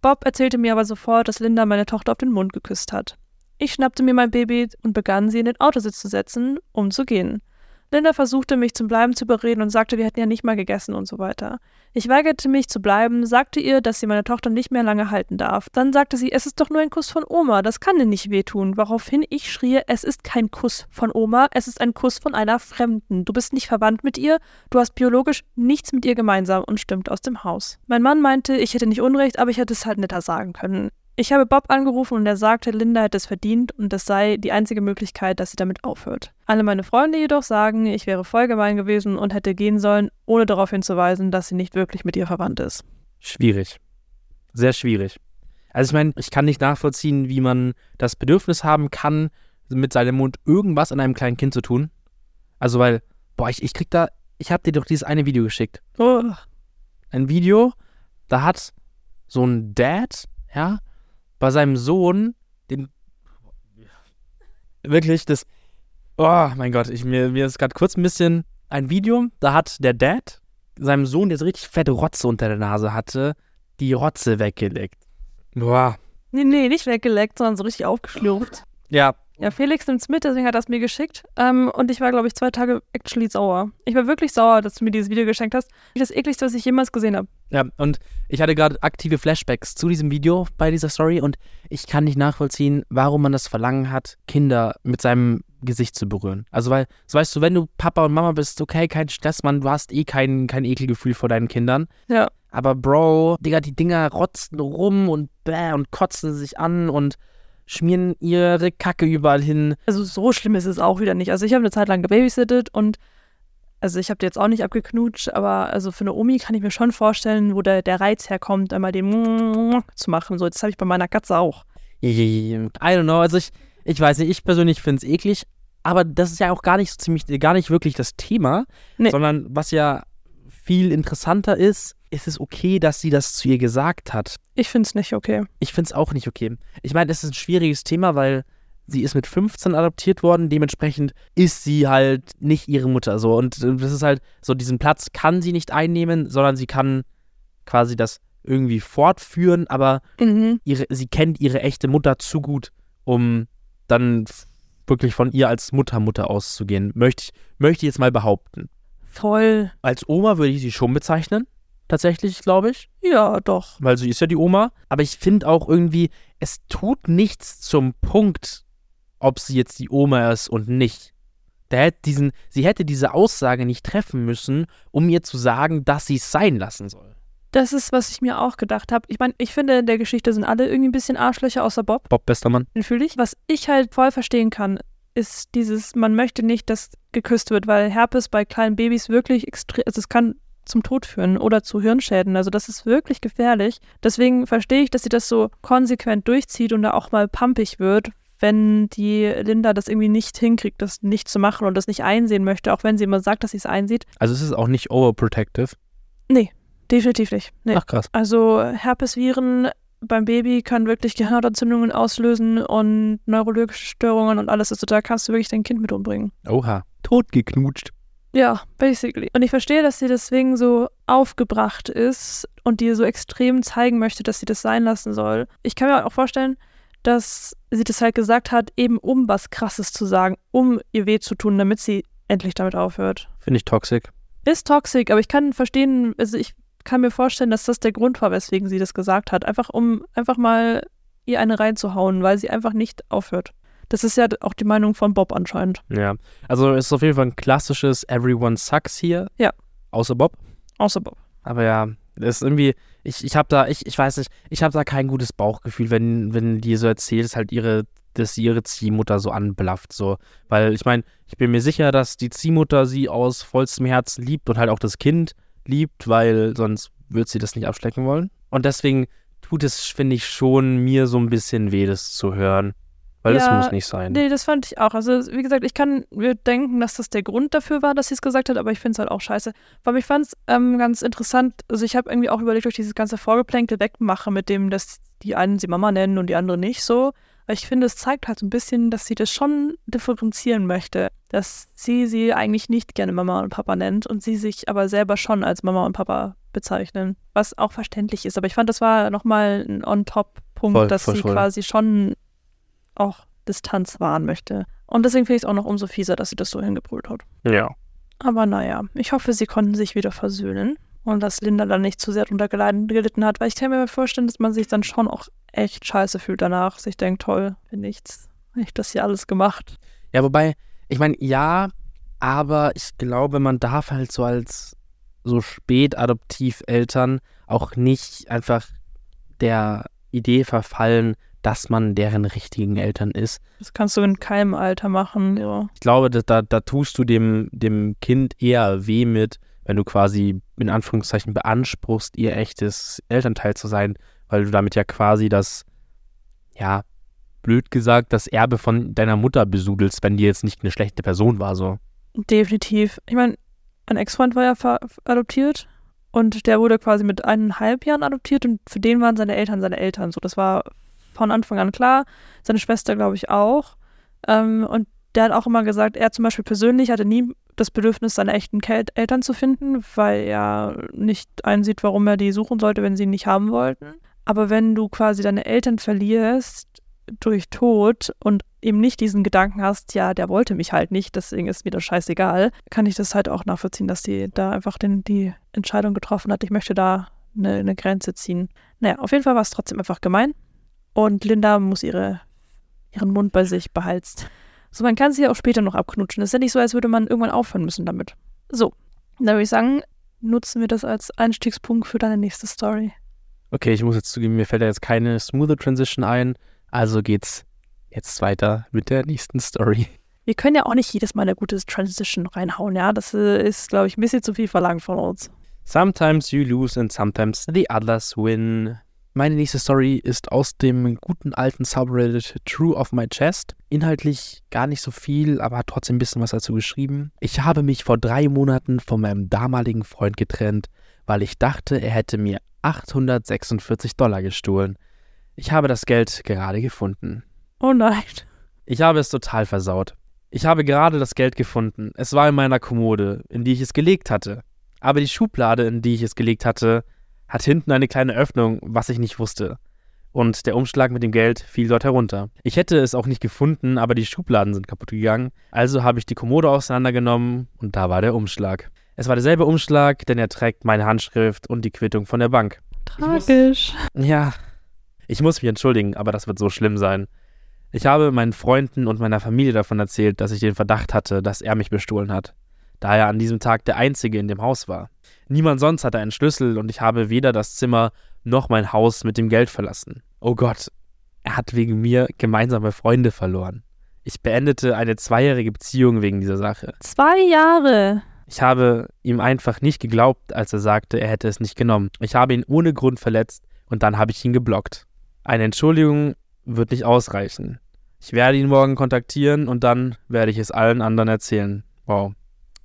Bob erzählte mir aber sofort, dass Linda meine Tochter auf den Mund geküsst hat. Ich schnappte mir mein Baby und begann, sie in den Autositz zu setzen, um zu gehen. Linda versuchte mich zum Bleiben zu überreden und sagte, wir hätten ja nicht mal gegessen und so weiter. Ich weigerte mich zu bleiben, sagte ihr, dass sie meine Tochter nicht mehr lange halten darf. Dann sagte sie, es ist doch nur ein Kuss von Oma, das kann dir nicht wehtun. Woraufhin ich schrie, es ist kein Kuss von Oma, es ist ein Kuss von einer Fremden. Du bist nicht verwandt mit ihr, du hast biologisch nichts mit ihr gemeinsam und stimmt aus dem Haus. Mein Mann meinte, ich hätte nicht Unrecht, aber ich hätte es halt netter sagen können. Ich habe Bob angerufen und er sagte, Linda hätte es verdient und das sei die einzige Möglichkeit, dass sie damit aufhört. Alle meine Freunde jedoch sagen, ich wäre voll gemein gewesen und hätte gehen sollen, ohne darauf hinzuweisen, dass sie nicht wirklich mit ihr verwandt ist. Schwierig. Sehr schwierig. Also ich meine, ich kann nicht nachvollziehen, wie man das Bedürfnis haben kann, mit seinem Mund irgendwas an einem kleinen Kind zu tun. Also weil, boah, ich, ich krieg da, ich hab dir doch dieses eine Video geschickt. Oh, Ein Video, da hat so ein Dad, ja, bei seinem Sohn den wirklich das Oh mein Gott, ich, mir, mir ist gerade kurz ein bisschen ein Video, da hat der Dad seinem Sohn, der so richtig fette Rotze unter der Nase hatte, die Rotze weggelegt. Boah. nee, nee, nicht weggeleckt, sondern so richtig aufgeschlürft. Ja, Ja, Felix nimmt's mit, deswegen hat er es mir geschickt. Ähm, und ich war, glaube ich, zwei Tage actually sauer. Ich war wirklich sauer, dass du mir dieses Video geschenkt hast. Das ekligste, was ich jemals gesehen habe. Ja, und ich hatte gerade aktive Flashbacks zu diesem Video bei dieser Story und ich kann nicht nachvollziehen, warum man das Verlangen hat, Kinder mit seinem Gesicht zu berühren. Also, weil, so weißt du, wenn du Papa und Mama bist, okay, kein Stress, Mann, du hast eh kein, kein Ekelgefühl vor deinen Kindern. Ja. Aber Bro, Digga, die Dinger rotzen rum und bäh und kotzen sich an und schmieren ihre Kacke überall hin. Also so schlimm ist es auch wieder nicht. Also ich habe eine Zeit lang gebabysittet und also ich habe die jetzt auch nicht abgeknutscht, aber also für eine Omi kann ich mir schon vorstellen, wo der, der Reiz herkommt, einmal den zu machen. So, das habe ich bei meiner Katze auch. I don't know, also ich, ich weiß nicht, ich persönlich finde es eklig, aber das ist ja auch gar nicht so ziemlich, gar nicht wirklich das Thema, Nee. sondern was ja viel interessanter ist, ist es okay, dass sie das zu ihr gesagt hat. Ich finde es nicht okay. Ich finde es auch nicht okay. Ich meine, es ist ein schwieriges Thema, weil sie ist mit 15 adoptiert worden, dementsprechend ist sie halt nicht ihre Mutter so und äh, das ist halt so diesen Platz kann sie nicht einnehmen, sondern sie kann quasi das irgendwie fortführen, aber Mhm. ihre, sie kennt ihre echte Mutter zu gut, um dann wirklich von ihr als Mutter-Mutter auszugehen. Möchte ich, möchte ich jetzt mal behaupten. Voll. Als Oma würde ich sie schon bezeichnen. Tatsächlich, glaube ich. Ja, doch. Weil sie ist ja die Oma. Aber ich finde auch irgendwie, es tut nichts zum Punkt, ob sie jetzt die Oma ist und nicht. Der hätte diesen, sie hätte diese Aussage nicht treffen müssen, um ihr zu sagen, dass sie es sein lassen soll. Das ist, was ich mir auch gedacht habe. Ich meine, ich finde, in der Geschichte sind alle irgendwie ein bisschen Arschlöcher, außer Bob. Bob Bestermann. Den fühle ich. Was ich halt voll verstehen kann, ist dieses, man möchte nicht, dass geküsst wird, weil Herpes bei kleinen Babys wirklich extrem, also es kann zum Tod führen oder zu Hirnschäden. Also das ist wirklich gefährlich. Deswegen verstehe ich, dass sie das so konsequent durchzieht und da auch mal pumpig wird, wenn die Linda das irgendwie nicht hinkriegt, das nicht zu machen und das nicht einsehen möchte, auch wenn sie immer sagt, dass sie es einsieht. Also es ist auch nicht overprotective. Definitiv nicht. Nee. Ach krass. Also Herpesviren beim Baby können wirklich Gehirnhautentzündungen auslösen und neurologische Störungen und alles. Also da kannst du wirklich dein Kind mit umbringen. Oha. Totgeknutscht. Ja, basically. Und ich verstehe, dass sie deswegen so aufgebracht ist und dir so extrem zeigen möchte, dass sie das sein lassen soll. Ich kann mir auch vorstellen, dass sie das halt gesagt hat, eben um was Krasses zu sagen, um ihr weh zu tun, damit sie endlich damit aufhört. Finde ich toxisch. Ist toxisch, aber ich kann verstehen, also ich kann mir vorstellen, dass das der Grund war, weswegen sie das gesagt hat. Einfach um einfach mal ihr eine reinzuhauen, weil sie einfach nicht aufhört. Das ist ja auch die Meinung von Bob anscheinend. Ja, also es ist auf jeden Fall ein klassisches Everyone sucks hier. Ja. Außer Bob. Außer Bob. Aber ja, das ist irgendwie, ich, ich habe da, ich, ich weiß nicht, ich habe da kein gutes Bauchgefühl, wenn, wenn die so erzählt, dass halt ihre, dass sie ihre Ziehmutter so anblafft, so. Weil ich meine, ich bin mir sicher, dass die Ziehmutter sie aus vollstem Herzen liebt und halt auch das Kind liebt, weil sonst würde sie das nicht abschlecken wollen. Und deswegen tut es, finde ich, schon mir so ein bisschen weh, das zu hören. Weil Ja, das muss nicht sein. Nee, das fand ich auch. Also, wie gesagt, ich kann mir denken, dass das der Grund dafür war, dass sie es gesagt hat, aber ich finde es halt auch scheiße. Aber ich fand es ähm, ganz interessant. Also, ich habe irgendwie auch überlegt, ob ich dieses ganze Vorgeplänkel wegmache, mit dem, dass die einen sie Mama nennen und die anderen nicht so. Weil ich finde, es zeigt halt so ein bisschen, dass sie das schon differenzieren möchte. Dass sie sie eigentlich nicht gerne Mama und Papa nennt und sie sich aber selber schon als Mama und Papa bezeichnen. Was auch verständlich ist. Aber ich fand, das war nochmal ein On-Top-Punkt, dass voll, sie voll. quasi schon auch Distanz wahren möchte. Und deswegen finde ich es auch noch umso fieser, dass sie das so hingebrüllt hat. Ja. Aber naja, ich hoffe, sie konnten sich wieder versöhnen und dass Linda dann nicht zu sehr drunter gelitten hat, weil ich kann mir vorstellen, dass man sich dann schon auch echt scheiße fühlt danach. Sich denkt, toll, bin nichts. Ich hab das hier alles gemacht. Ja, wobei, ich meine, ja, aber ich glaube, man darf halt so als so spät Adoptiveltern auch nicht einfach der Idee verfallen, dass man deren richtigen Eltern ist. Das kannst du in keinem Alter machen. Ja. Ich glaube, da, da, tust du dem, dem Kind eher weh mit, wenn du quasi in Anführungszeichen beanspruchst, ihr echtes Elternteil zu sein, weil du damit ja quasi das, ja, blöd gesagt, das Erbe von deiner Mutter besudelst, wenn die jetzt nicht eine schlechte Person war, so. Definitiv. Ich meine, ein Ex-Freund war ja adoptiert und der wurde quasi mit eineinhalb Jahren adoptiert und für den waren seine Eltern seine Eltern. So, das war von Anfang an klar. Seine Schwester, glaube ich, auch. Ähm, und der hat auch immer gesagt, er zum Beispiel persönlich hatte nie das Bedürfnis, seine echten Eltern zu finden, weil er nicht einsieht, warum er die suchen sollte, wenn sie ihn nicht haben wollten. Aber wenn du quasi deine Eltern verlierst durch Tod und eben nicht diesen Gedanken hast, ja, der wollte mich halt nicht, deswegen ist mir das scheißegal, kann ich das halt auch nachvollziehen, dass die da einfach den, die Entscheidung getroffen hat, ich möchte da eine, eine Grenze ziehen. Naja, auf jeden Fall war es trotzdem einfach gemein. Und Linda muss ihre, ihren Mund bei sich behalten. So, man kann sie ja auch später noch abknutschen. Es ist ja nicht so, als würde man irgendwann aufhören müssen damit. So, dann würde ich sagen, nutzen wir das als Einstiegspunkt für deine nächste Story. Okay, ich muss jetzt zugeben, mir fällt da jetzt keine smoothe Transition ein, also geht's jetzt weiter mit der nächsten Story. Wir können ja auch nicht jedes Mal eine gute Transition reinhauen, ja. Das äh, ist, glaube ich, ein bisschen zu viel verlangt von uns. Sometimes you lose and sometimes the others win. Meine nächste Story ist aus dem guten alten Subreddit True of My Chest. Inhaltlich gar nicht so viel, aber hat trotzdem ein bisschen was dazu geschrieben. Ich habe mich vor drei Monaten von meinem damaligen Freund getrennt, weil ich dachte, er hätte mir 846 Dollar gestohlen. Ich habe das Geld gerade gefunden. Oh nein. Ich habe es total versaut. Ich habe gerade das Geld gefunden. Es war in meiner Kommode, in die ich es gelegt hatte. Aber die Schublade, in die ich es gelegt hatte, hat hinten eine kleine Öffnung, was ich nicht wusste. Und der Umschlag mit dem Geld fiel dort herunter. Ich hätte es auch nicht gefunden, aber die Schubladen sind kaputt gegangen. Also habe ich die Kommode auseinandergenommen und da war der Umschlag. Es war derselbe Umschlag, denn er trägt meine Handschrift und die Quittung von der Bank. Tragisch. Ja, ich muss mich entschuldigen, aber das wird so schlimm sein. Ich habe meinen Freunden und meiner Familie davon erzählt, dass ich den Verdacht hatte, dass er mich bestohlen hat, da er an diesem Tag der Einzige in dem Haus war. Niemand sonst hatte einen Schlüssel und ich habe weder das Zimmer noch mein Haus mit dem Geld verlassen. Oh Gott, er hat wegen mir gemeinsame Freunde verloren. Ich beendete eine zweijährige Beziehung wegen dieser Sache. Zwei Jahre. Ich habe ihm einfach nicht geglaubt, als er sagte, er hätte es nicht genommen. Ich habe ihn ohne Grund verletzt und dann habe ich ihn geblockt. Eine Entschuldigung wird nicht ausreichen. Ich werde ihn morgen kontaktieren und dann werde ich es allen anderen erzählen. Wow,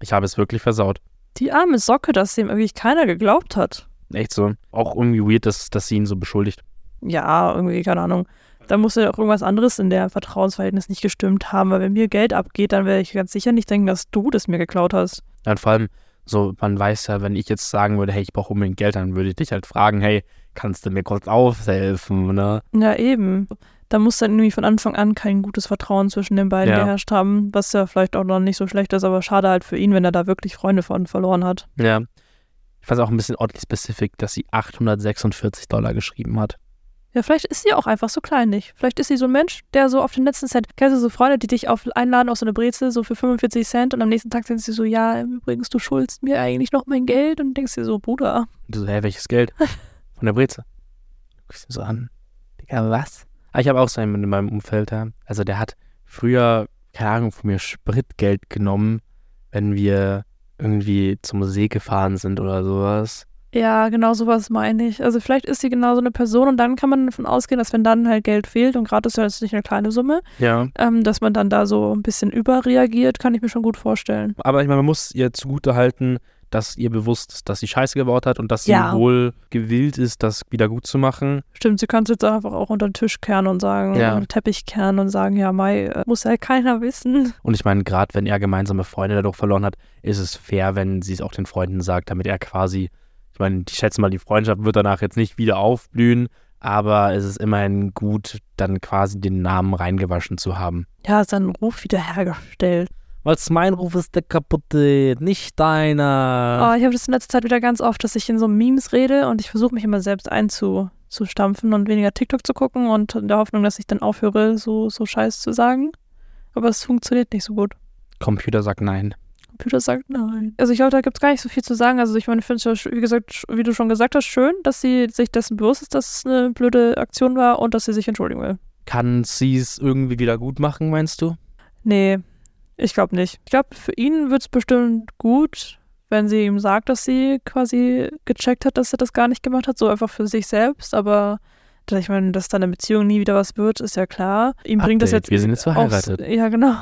ich habe es wirklich versaut. Die arme Socke, dass dem wirklich keiner geglaubt hat. Echt so. Auch irgendwie weird, dass, dass sie ihn so beschuldigt. Ja, irgendwie, keine Ahnung. Da muss ja auch irgendwas anderes in der Vertrauensverhältnis nicht gestimmt haben, weil wenn mir Geld abgeht, dann werde ich ganz sicher nicht denken, dass du das mir geklaut hast. Ja, und vor allem, so, man weiß ja, wenn ich jetzt sagen würde, hey, ich brauche unbedingt Geld, dann würde ich dich halt fragen, hey, kannst du mir kurz aushelfen, ne? Ja, eben. Da muss dann irgendwie von Anfang an kein gutes Vertrauen zwischen den beiden Ja. geherrscht haben, was ja vielleicht auch noch nicht so schlecht ist, aber schade halt für ihn, wenn er da wirklich Freunde von verloren hat. Ja. Ich fand es auch ein bisschen oddly specific, dass sie 846 Dollar geschrieben hat. Ja, vielleicht ist sie auch einfach so kleinlich. Vielleicht ist sie so ein Mensch, der so auf den letzten Cent. Kennst du so Freunde, die dich auf einladen auf so eine Brezel, so für 45 Cent und am nächsten Tag sind sie so, ja, übrigens, du schuldest mir eigentlich noch mein Geld und denkst dir so, Bruder. Und du so, hä, welches Geld? Von der Breze. Guckst du so an. Digga, was? Aber ich habe auch so einen in meinem Umfeld, ja. Also der hat früher, keine Ahnung, von mir Spritgeld genommen, wenn wir irgendwie zum See gefahren sind oder sowas. Ja, genau sowas meine ich. Also vielleicht ist sie genau so eine Person und dann kann man davon ausgehen, dass wenn dann halt Geld fehlt und gerade ist ja jetzt nicht eine kleine Summe, Ja. ähm, dass man dann da so ein bisschen überreagiert, kann ich mir schon gut vorstellen. Aber ich meine, man muss ihr zugute halten, dass ihr bewusst ist, dass sie Scheiße gebaut hat und dass sie Ja. wohl gewillt ist, das wieder gut zu machen. Stimmt, sie kann es jetzt einfach auch unter den Tisch kehren und sagen, Ja. unter den Teppich kehren und sagen, ja, Mai, äh, muss ja keiner wissen. Und ich meine, gerade wenn er gemeinsame Freunde dadurch verloren hat, ist es fair, wenn sie es auch den Freunden sagt, damit er quasi, ich meine, ich schätze mal, die Freundschaft wird danach jetzt nicht wieder aufblühen, aber es ist immerhin gut, dann quasi den Namen reingewaschen zu haben. Ja, seinen Ruf wiederhergestellt. Weil mein Ruf ist der kaputte, nicht deiner. Oh, ich habe das in letzter Zeit wieder ganz oft, dass ich in so Memes rede und ich versuche mich immer selbst einzustampfen und weniger TikTok zu gucken und in der Hoffnung, dass ich dann aufhöre, so, so Scheiß zu sagen. Aber es funktioniert nicht so gut. Computer sagt nein. Computer sagt nein. Also ich glaube, da gibt es gar nicht so viel zu sagen. Also ich meine, ich finde es ja, wie gesagt, wie du schon gesagt hast, schön, dass sie sich dessen bewusst ist, dass es eine blöde Aktion war und dass sie sich entschuldigen will. Kann sie es irgendwie wieder gut machen, meinst du? Nee, ich glaube nicht. Ich glaube, für ihn wird es bestimmt gut, wenn sie ihm sagt, dass sie quasi gecheckt hat, dass er das gar nicht gemacht hat, so einfach für sich selbst. Aber ich meine, dass dann eine Beziehung nie wieder was wird, ist ja klar. Ihm bringt das Update, jetzt wir sind jetzt aufs- verheiratet. Ja, genau.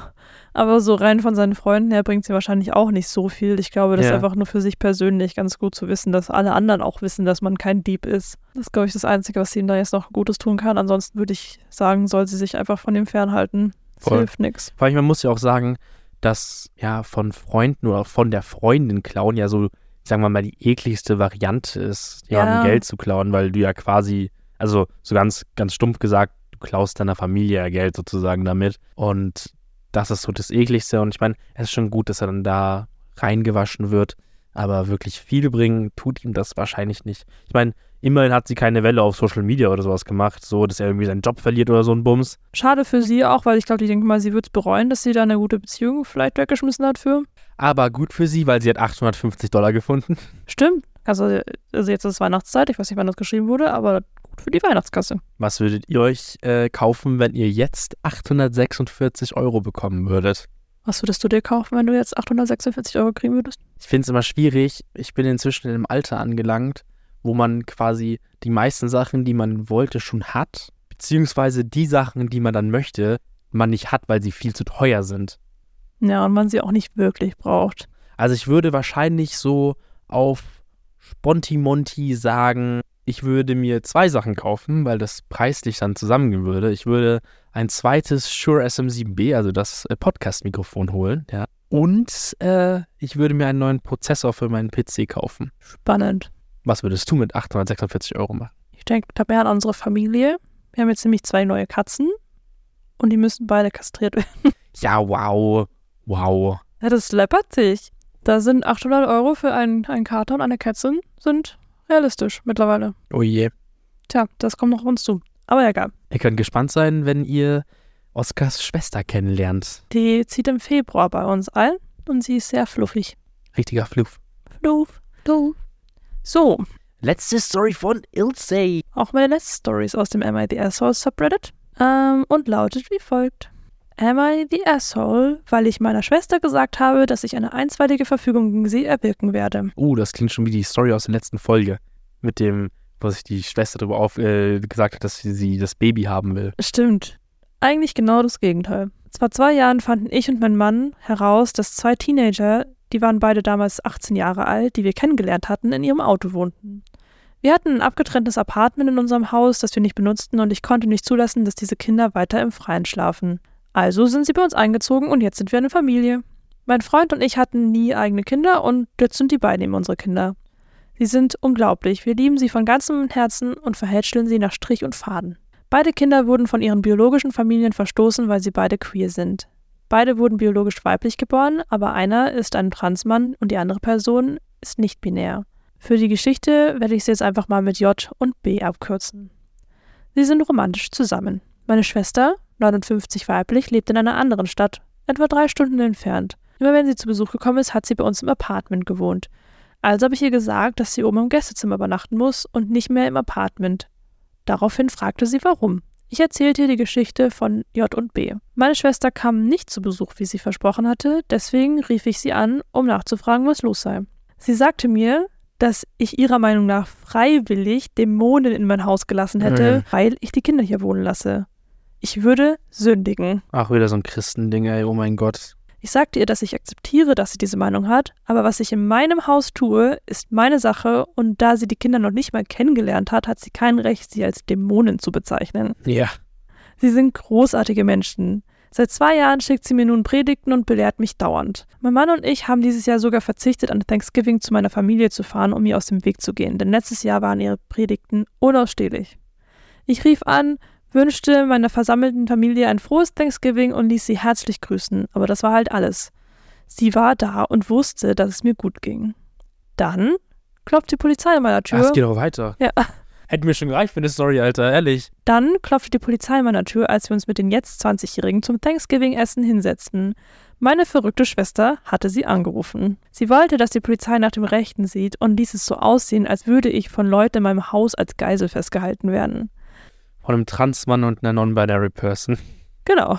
Aber so rein von seinen Freunden her bringt sie wahrscheinlich auch nicht so viel. Ich glaube, das Ja. ist einfach nur für sich persönlich ganz gut zu wissen, dass alle anderen auch wissen, dass man kein Dieb ist. Das ist, glaube ich, das Einzige, was sie ihm da jetzt noch Gutes tun kann. Ansonsten würde ich sagen, soll sie sich einfach von ihm fernhalten. Voll. hilft nichts. Vor allem, man muss ja auch sagen, dass ja von Freunden oder von der Freundin klauen ja so, sagen wir mal, die ekligste Variante ist, jemandem Ja. Geld zu klauen, weil du ja quasi, also so ganz, ganz stumpf gesagt, du klaust deiner Familie ja Geld sozusagen damit. Und das ist so das ekligste. Und ich meine, es ist schon gut, dass er dann da reingewaschen wird. Aber wirklich viel bringen tut ihm das wahrscheinlich nicht. Ich meine, immerhin hat sie keine Welle auf Social Media oder sowas gemacht, so dass er irgendwie seinen Job verliert oder so ein Bums. Schade für sie auch, weil ich glaube, ich denke mal, sie wird es bereuen, dass sie da eine gute Beziehung vielleicht weggeschmissen hat für. Aber gut für sie, weil sie hat 850 Dollar gefunden. Stimmt. Also, also jetzt ist Weihnachtszeit, ich weiß nicht, wann das geschrieben wurde, aber gut für die Weihnachtskasse. Was würdet ihr euch äh, kaufen, wenn ihr jetzt 846 Euro bekommen würdet? Was würdest du dir kaufen, wenn du jetzt 846 Euro kriegen würdest? Ich finde es immer schwierig. Ich bin inzwischen in einem Alter angelangt, wo man quasi die meisten Sachen, die man wollte, schon hat. Beziehungsweise die Sachen, die man dann möchte, man nicht hat, weil sie viel zu teuer sind. Ja, und man sie auch nicht wirklich braucht. Also ich würde wahrscheinlich so auf Sponti-Monti sagen, ich würde mir zwei Sachen kaufen, weil das preislich dann zusammengehen würde. Ich würde ein zweites Shure SM7B, also das äh, Podcast-Mikrofon holen, ja. Und äh, ich würde mir einen neuen Prozessor für meinen PC kaufen. Spannend. Was würdest du mit 846 Euro machen? Ich denke da mehr an unsere Familie. Wir haben jetzt nämlich zwei neue Katzen und die müssen beide kastriert werden. Ja, wow. Wow. Ja, das läppert sich. Da sind 800 Euro für einen, einen Kater und eine Katze sind realistisch mittlerweile. Oh je. Tja, das kommt noch auf uns zu. Aber egal. Ihr könnt gespannt sein, wenn ihr Oskars Schwester kennenlernt. Die zieht im Februar bei uns ein und sie ist sehr fluffig. Richtiger Fluff. Fluff, fluff. So, Letzte Story von Ilse. auch meine letzte Story ist aus dem Am I the Asshole Subreddit ähm, und lautet wie folgt. Am I the Asshole, weil ich meiner Schwester gesagt habe, dass ich eine einstweilige Verfügung gegen sie erwirken werde. Oh, das klingt schon wie die Story aus der letzten Folge. Mit dem, wo sich die Schwester darüber auf, äh, gesagt hat, dass sie, sie das Baby haben will. Stimmt. Eigentlich genau das Gegenteil. Vor zwei Jahren fanden ich und mein Mann heraus, dass zwei Teenager, die waren beide damals 18 Jahre alt, die wir kennengelernt hatten, in ihrem Auto wohnten. Wir hatten ein abgetrenntes Apartment in unserem Haus, das wir nicht benutzten, und ich konnte nicht zulassen, dass diese Kinder weiter im Freien schlafen. Also sind sie bei uns eingezogen und jetzt sind wir eine Familie. Mein Freund und ich hatten nie eigene Kinder und jetzt sind die beiden eben unsere Kinder. Sie sind unglaublich. Wir lieben sie von ganzem Herzen und verhätscheln sie nach Strich und Faden. Beide Kinder wurden von ihren biologischen Familien verstoßen, weil sie beide queer sind. Beide wurden biologisch weiblich geboren, aber einer ist ein Transmann und die andere Person ist nicht binär. Für die Geschichte werde ich sie jetzt einfach mal mit J und B abkürzen. Sie sind romantisch zusammen. Meine Schwester, 59 weiblich, lebt in einer anderen Stadt, etwa drei Stunden entfernt. Immer wenn sie zu Besuch gekommen ist, hat sie bei uns im Apartment gewohnt. Also habe ich ihr gesagt, dass sie oben im Gästezimmer übernachten muss und nicht mehr im Apartment. Daraufhin fragte sie warum. Ich erzählte ihr die Geschichte von J und B. Meine Schwester kam nicht zu Besuch, wie sie versprochen hatte, deswegen rief ich sie an, um nachzufragen, was los sei. Sie sagte mir, dass ich ihrer Meinung nach freiwillig Dämonen in mein Haus gelassen hätte, Mhm. weil ich die Kinder hier wohnen lasse. Ich würde sündigen. Ach, wieder so ein Christending, ey, oh mein Gott. Ich sagte ihr, dass ich akzeptiere, dass sie diese Meinung hat, aber was ich in meinem Haus tue, ist meine Sache und da sie die Kinder noch nicht mal kennengelernt hat, hat sie kein Recht, sie als Dämonen zu bezeichnen. Ja. Sie sind großartige Menschen. Seit zwei Jahren schickt sie mir nun Predigten und belehrt mich dauernd. Mein Mann und ich haben dieses Jahr sogar verzichtet, an Thanksgiving zu meiner Familie zu fahren, um ihr aus dem Weg zu gehen, denn letztes Jahr waren ihre Predigten unausstehlich. Ich rief an, wünschte meiner versammelten Familie ein frohes Thanksgiving und ließ sie herzlich grüßen, aber das war halt alles. Sie war da und wusste, dass es mir gut ging. Dann klopft die Polizei an meiner Tür. Es geht auch weiter. Ja. Hätte mir schon gereicht für eine Story, Alter, ehrlich. Dann klopfte die Polizei an meiner Tür, als wir uns mit den jetzt 20-Jährigen zum Thanksgiving-Essen hinsetzten. Meine verrückte Schwester hatte sie angerufen. Sie wollte, dass die Polizei nach dem Rechten sieht und ließ es so aussehen, als würde ich von Leuten in meinem Haus als Geisel festgehalten werden. Von einem Transmann und einer non-binary Person. Genau.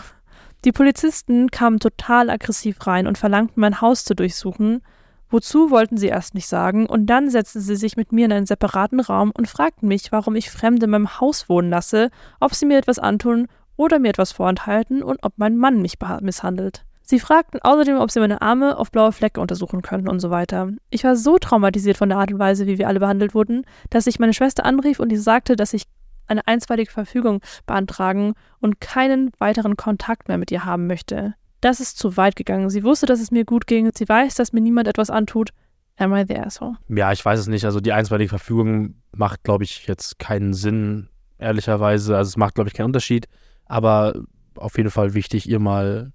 Die Polizisten kamen total aggressiv rein und verlangten, mein Haus zu durchsuchen. Wozu wollten sie erst nicht sagen, und dann setzten sie sich mit mir in einen separaten Raum und fragten mich, warum ich Fremde in meinem Haus wohnen lasse, ob sie mir etwas antun oder mir etwas vorenthalten und ob mein Mann mich misshandelt. Sie fragten außerdem, ob sie meine Arme auf blaue Flecke untersuchen könnten und so weiter. Ich war so traumatisiert von der Art und Weise, wie wir alle behandelt wurden, dass ich meine Schwester anrief und ihr sagte, dass ich eine einstweilige Verfügung beantragen und keinen weiteren Kontakt mehr mit ihr haben möchte. Das ist zu weit gegangen. Sie wusste, dass es mir gut ging. Sie weiß, dass mir niemand etwas antut. Am I the asshole? Ja, ich weiß es nicht. Also die einstweilige Verfügung macht, glaube ich, jetzt keinen Sinn, ehrlicherweise. Also es macht, glaube ich, keinen Unterschied. Aber auf jeden Fall wichtig, ihr mal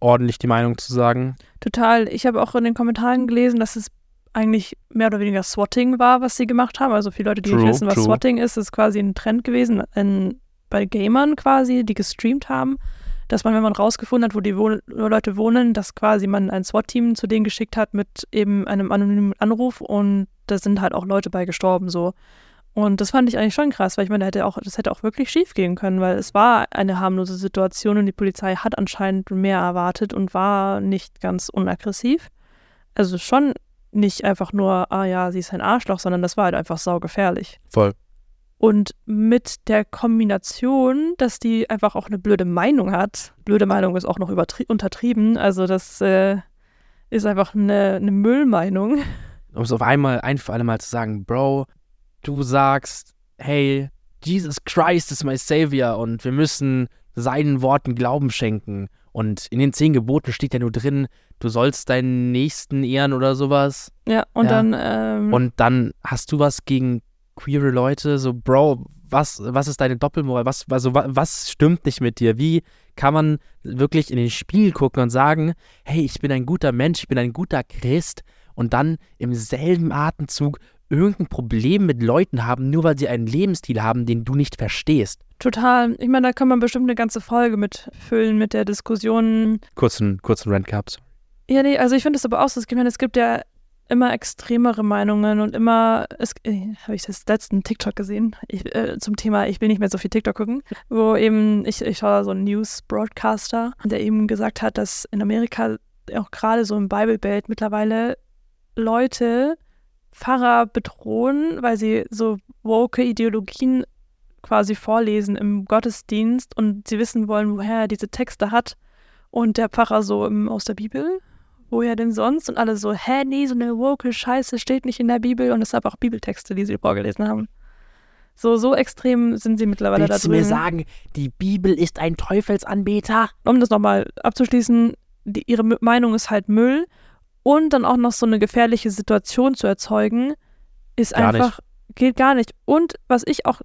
ordentlich die Meinung zu sagen. Total. Ich habe auch in den Kommentaren gelesen, dass es eigentlich mehr oder weniger Swatting war, was sie gemacht haben. Also viele Leute, die True, nicht wissen, was true. Swatting ist, ist quasi ein Trend gewesen in, bei Gamern quasi, die gestreamt haben, dass man, wenn man rausgefunden hat, wo die Wohn Leute wohnen, dass quasi man ein SWAT-Team zu denen geschickt hat mit eben einem anonymen Anruf und da sind halt auch Leute bei gestorben so. Und das fand ich eigentlich schon krass, weil ich meine, da hätte auch, das hätte auch wirklich schief gehen können, weil es war eine harmlose Situation und die Polizei hat anscheinend mehr erwartet und war nicht ganz unaggressiv. Also schon nicht einfach nur, ah ja, sie ist ein Arschloch, sondern das war halt einfach saugefährlich. Voll. Und mit der Kombination, dass die einfach auch eine blöde Meinung hat, blöde Meinung ist auch noch untertrieben, also das äh, ist einfach eine, eine Müllmeinung. Um es auf einmal, ein für alle Mal zu sagen, Bro, du sagst, hey, Jesus Christ ist my Savior und wir müssen seinen Worten Glauben schenken. Und in den zehn Geboten steht ja nur drin, du sollst deinen Nächsten ehren oder sowas. Ja, und Ja. dann, ähm, Und dann hast du was gegen queere Leute, so, Bro, was, was ist deine Doppelmoral? Was, also, wa- was stimmt nicht mit dir? Wie kann man wirklich in den Spiegel gucken und sagen, hey, ich bin ein guter Mensch, ich bin ein guter Christ und dann im selben Atemzug irgendein Problem mit Leuten haben, nur weil sie einen Lebensstil haben, den du nicht verstehst? total, ich meine, da kann man bestimmt eine ganze Folge mitfüllen mit der Diskussion. Kurzen, kurzen Rant gehabt. Ja, nee, also ich finde es aber auch so, ich meine, es gibt ja immer extremere Meinungen und immer, es äh, habe ich das letzten TikTok gesehen, ich, äh, zum Thema, ich will nicht mehr so viel TikTok gucken, wo eben, ich, ich schaue so einen News-Broadcaster, der eben gesagt hat, dass in Amerika auch gerade so im Bible-Belt mittlerweile Leute Pfarrer bedrohen, weil sie so woke Ideologien quasi vorlesen im Gottesdienst und sie wissen wollen, woher er diese Texte hat. Und der Pfarrer so im, aus der Bibel, woher denn sonst? Und alle so, hä, nee, so eine woke Scheiße steht nicht in der Bibel und es sind auch Bibeltexte, die sie vorgelesen haben. So, so extrem sind sie mittlerweile da Willst du drin. mir sagen, die Bibel ist ein Teufelsanbeter? um das nochmal abzuschließen, die, ihre Meinung ist halt Müll und dann auch noch so eine gefährliche Situation zu erzeugen, ist Gar einfach, geht gar nicht. Und was ich auch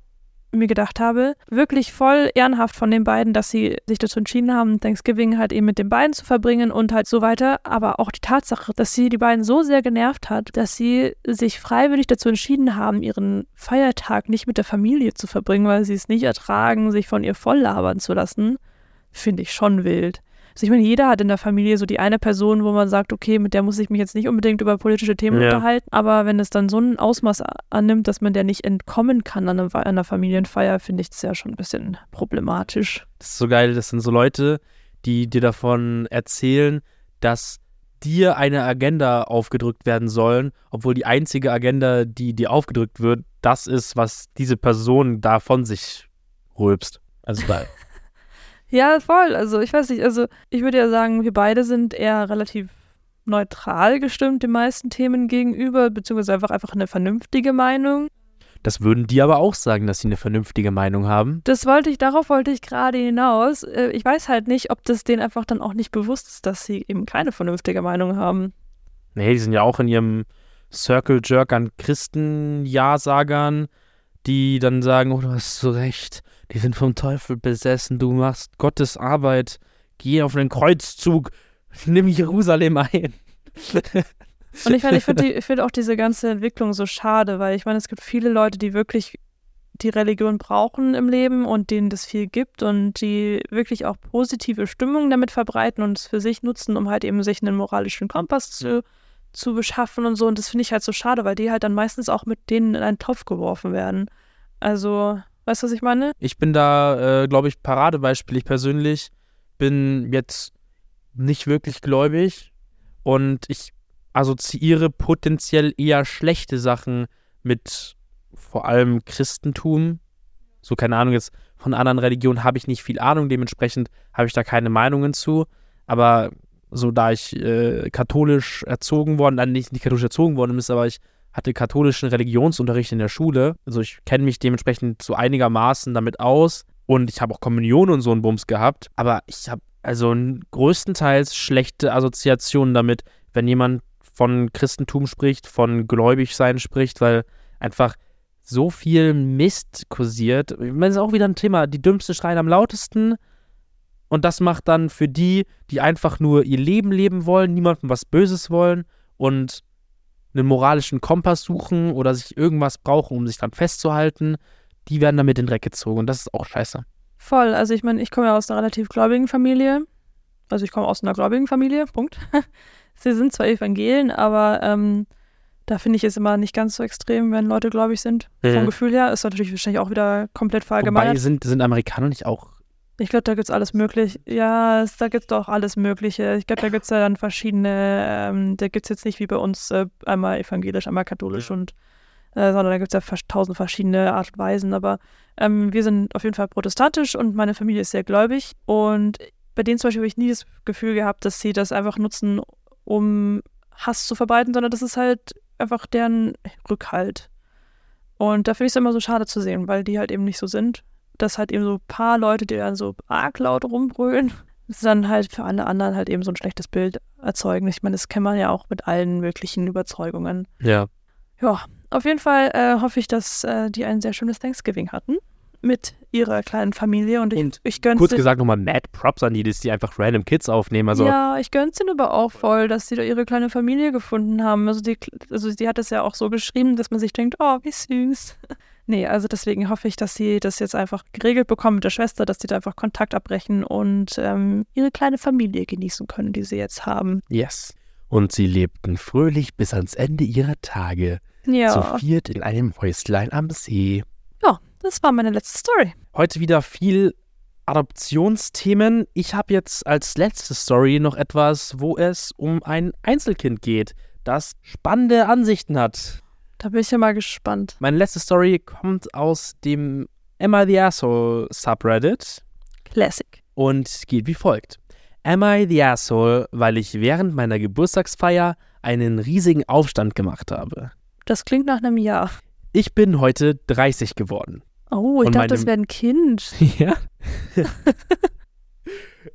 mir gedacht habe, wirklich voll ehrenhaft von den beiden, dass sie sich dazu entschieden haben, Thanksgiving halt eben mit den beiden zu verbringen und halt so weiter. Aber auch die Tatsache, dass sie die beiden so sehr genervt hat, dass sie sich freiwillig dazu entschieden haben, ihren Feiertag nicht mit der Familie zu verbringen, weil sie es nicht ertragen, sich von ihr voll labern zu lassen, finde ich schon wild. Also ich meine, jeder hat in der Familie so die eine Person, wo man sagt, okay, mit der muss ich mich jetzt nicht unbedingt über politische Themen Ja. unterhalten, aber wenn es dann so ein Ausmaß annimmt, dass man der nicht entkommen kann an einer, Familienfeier, finde ich das ja schon ein bisschen problematisch. Das ist so geil, das sind so Leute, die dir davon erzählen, dass dir eine Agenda aufgedrückt werden sollen, obwohl die einzige Agenda, die dir aufgedrückt wird, das ist, was diese Person da von sich rülpst. Also da, Ja, voll. Also ich weiß nicht, also ich würde ja sagen, wir beide sind eher relativ neutral gestimmt den meisten Themen gegenüber, beziehungsweise einfach, einfach eine vernünftige Meinung. das würden die aber auch sagen, dass sie eine vernünftige Meinung haben. Das wollte ich, darauf wollte ich gerade hinaus. Äh, Ich weiß halt nicht, ob das denen einfach dann auch nicht bewusst ist, dass sie eben keine vernünftige Meinung haben. Nee, die sind ja auch in ihrem Circle Jerk an Christen-Ja-Sagern, die dann sagen, oh, du hast so recht, die sind vom Teufel besessen, du machst Gottes Arbeit, geh auf den Kreuzzug, nimm Jerusalem ein. Und ich meine, ich finde die- ich finde auch diese ganze Entwicklung so schade, weil ich meine, es gibt viele Leute, die wirklich die Religion brauchen im Leben und denen das viel gibt und die wirklich auch positive Stimmung damit verbreiten und es für sich nutzen, um halt eben sich einen moralischen Kompass zu, zu beschaffen und so. Und das finde ich halt so schade, weil die halt dann meistens auch mit denen in einen Topf geworfen werden. Also, weißt du, was ich meine? Ich bin da, äh, glaube ich, Paradebeispiel. Ich persönlich bin jetzt nicht wirklich gläubig und ich assoziiere potenziell eher schlechte Sachen mit vor allem Christentum. So, keine Ahnung, jetzt von anderen Religionen habe ich nicht viel Ahnung, dementsprechend habe ich da keine Meinungen zu. Aber so, da ich äh, katholisch erzogen worden, nein, nicht, nicht katholisch erzogen worden ist, aber ich hatte katholischen Religionsunterricht in der Schule. Also ich kenne mich dementsprechend so einigermaßen damit aus und ich habe auch Kommunion und so einen Bums gehabt. Aber ich habe also größtenteils schlechte Assoziationen damit, wenn jemand von Christentum spricht, von Gläubigsein spricht, weil einfach so viel Mist kursiert. Ich meine, das ist auch wieder ein Thema. Die Dümmsten schreien am lautesten. Und das macht dann für die, die einfach nur ihr Leben leben wollen, niemandem was Böses wollen und einen moralischen Kompass suchen oder sich irgendwas brauchen, um sich dann festzuhalten, die werden damit in den Dreck gezogen. Und das ist auch scheiße. Voll. Also ich meine, ich komme ja aus einer relativ gläubigen Familie. Also ich komme aus einer gläubigen Familie, Punkt. Sie sind zwar Evangelen, aber ähm, da finde ich es immer nicht ganz so extrem, wenn Leute gläubig sind. Vom Mhm. Gefühl her ist natürlich wahrscheinlich auch wieder komplett Wobei verallgemeinert. sind, sind Amerikaner nicht auch. Ich glaube, da gibt es alles mögliche. Ja, es, da gibt es doch alles Mögliche. Ich glaube, da gibt es ja dann verschiedene, ähm, da gibt es jetzt nicht wie bei uns äh, einmal evangelisch, einmal katholisch und äh, sondern da gibt es ja tausend verschiedene Art und Weisen. Aber ähm, wir sind auf jeden Fall protestantisch und meine Familie ist sehr gläubig. Und bei denen zum Beispiel habe ich nie das Gefühl gehabt, dass sie das einfach nutzen, um Hass zu verbreiten, sondern das ist halt einfach deren Rückhalt. Und da finde ich es immer so schade zu sehen, weil die halt eben nicht so sind. Dass halt eben so ein paar Leute, die dann so arg laut rumbrüllen, das dann halt für alle anderen halt eben so ein schlechtes Bild erzeugen. Ich meine, das kennt man ja auch mit allen möglichen Überzeugungen. Ja. Ja, auf jeden Fall äh, hoffe ich, dass äh, die ein sehr schönes Thanksgiving hatten mit ihrer kleinen Familie und ich, Und ich gönn's Kurz gesagt nochmal Mad Props an die, dass die einfach random Kids aufnehmen. Also ja, ich gönn's ihnen aber auch voll, dass sie da ihre kleine Familie gefunden haben. Also die, also die hat es ja auch so geschrieben, dass man sich denkt, oh, wie süß. Nee, also deswegen hoffe ich, dass sie das jetzt einfach geregelt bekommen mit der Schwester, dass die da einfach Kontakt abbrechen und ähm, ihre kleine Familie genießen können, die sie jetzt haben. yes. Und sie lebten fröhlich bis ans Ende ihrer Tage. Ja, Zu viert in einem Häuslein am See. ja, das war meine letzte Story. Heute wieder viel Adoptionsthemen. Ich habe jetzt als letzte Story noch etwas, wo es um ein Einzelkind geht, das spannende Ansichten hat. Da bin ich ja mal gespannt. Meine letzte Story kommt aus dem Am I the Asshole Subreddit Classic. und geht wie folgt. Am I the Asshole, weil ich während meiner Geburtstagsfeier einen riesigen Aufstand gemacht habe. Das klingt nach einem Jahr. Ich bin heute 30 geworden. Oh, ich Und dachte, das wäre ein Kind. Ja.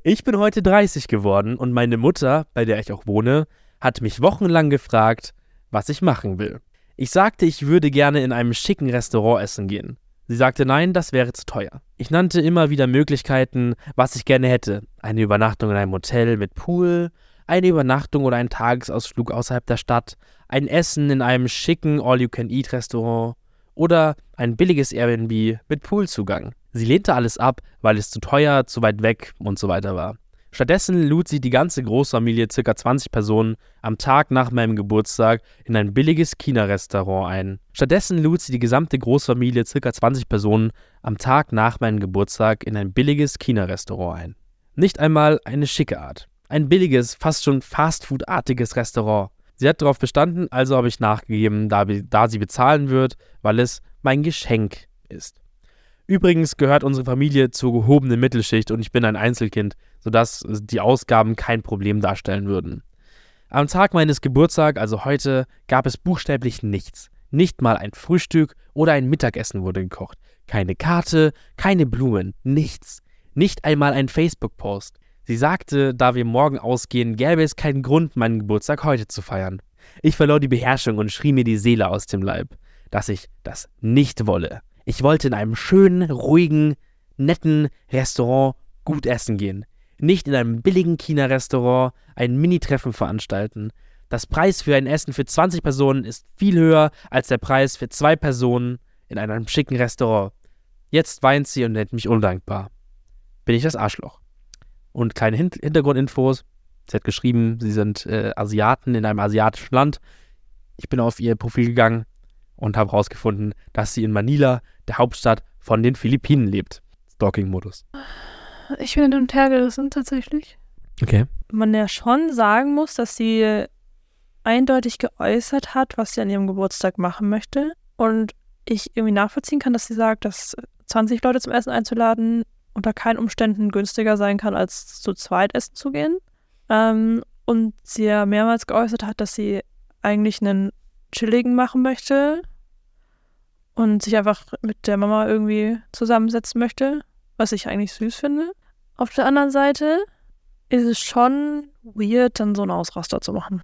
Ich bin heute 30 geworden und meine Mutter, bei der ich auch wohne, hat mich wochenlang gefragt, was ich machen will. Ich sagte, ich würde gerne in einem schicken Restaurant essen gehen. Sie sagte nein, das wäre zu teuer. Ich nannte immer wieder Möglichkeiten, was ich gerne hätte. Eine Übernachtung in einem Hotel mit Pool, eine Übernachtung oder einen Tagesausflug außerhalb der Stadt, ein Essen in einem schicken All-You-Can-Eat-Restaurant oder ein billiges Airbnb mit Poolzugang. Sie lehnte alles ab, weil es zu teuer, zu weit weg und so weiter war. Stattdessen lud sie die ganze Großfamilie, ca. 20 Personen, am Tag nach meinem Geburtstag in ein billiges China-Restaurant ein. Stattdessen lud sie die gesamte Großfamilie, ca. 20 Personen, am Tag nach meinem Geburtstag in ein billiges China-Restaurant ein. Nicht einmal eine schicke Art. Ein billiges, fast schon Fastfood-artiges Restaurant. Sie hat darauf bestanden, also habe ich nachgegeben, da, da sie bezahlen wird, weil es mein Geschenk ist. Übrigens gehört unsere Familie zur gehobenen Mittelschicht und ich bin ein Einzelkind, sodass die Ausgaben kein Problem darstellen würden. Am Tag meines Geburtstags, also heute, gab es buchstäblich nichts. Nicht mal ein Frühstück oder ein Mittagessen wurde gekocht. Keine Karte, keine Blumen, nichts. Nicht einmal ein Facebook-Post. Sie sagte, da wir morgen ausgehen, gäbe es keinen Grund, meinen Geburtstag heute zu feiern. Ich verlor die Beherrschung und schrie mir die Seele aus dem Leib, dass ich das nicht wolle. Ich wollte in einem schönen, ruhigen, netten Restaurant gut essen gehen. Nicht in einem billigen China-Restaurant ein Mini-Treffen veranstalten. Das Preis für ein Essen für 20 Personen ist viel höher als der Preis für zwei Personen in einem schicken Restaurant. Jetzt weint sie und nennt mich undankbar. Bin ich das Arschloch? Und kleine Hin Hintergrundinfos. Sie hat geschrieben, sie sind äh, Asiaten in einem asiatischen Land. Ich bin auf ihr Profil gegangen und habe herausgefunden, dass sie in Manila, der Hauptstadt von den Philippinen, lebt. Stalking-Modus. Ich bin hin und her gerissen, tatsächlich. Okay. Man ja schon sagen muss, dass sie eindeutig geäußert hat, was sie an ihrem Geburtstag machen möchte. Und ich irgendwie nachvollziehen kann, dass sie sagt, dass 20 Leute zum Essen einzuladen unter keinen Umständen günstiger sein kann, als zu zweit essen zu gehen. Ähm, und sie ja mehrmals geäußert hat, dass sie eigentlich einen chilligen machen möchte und sich einfach mit der Mama irgendwie zusammensetzen möchte, was ich eigentlich süß finde. Auf der anderen Seite ist es schon weird, dann so einen Ausraster zu machen.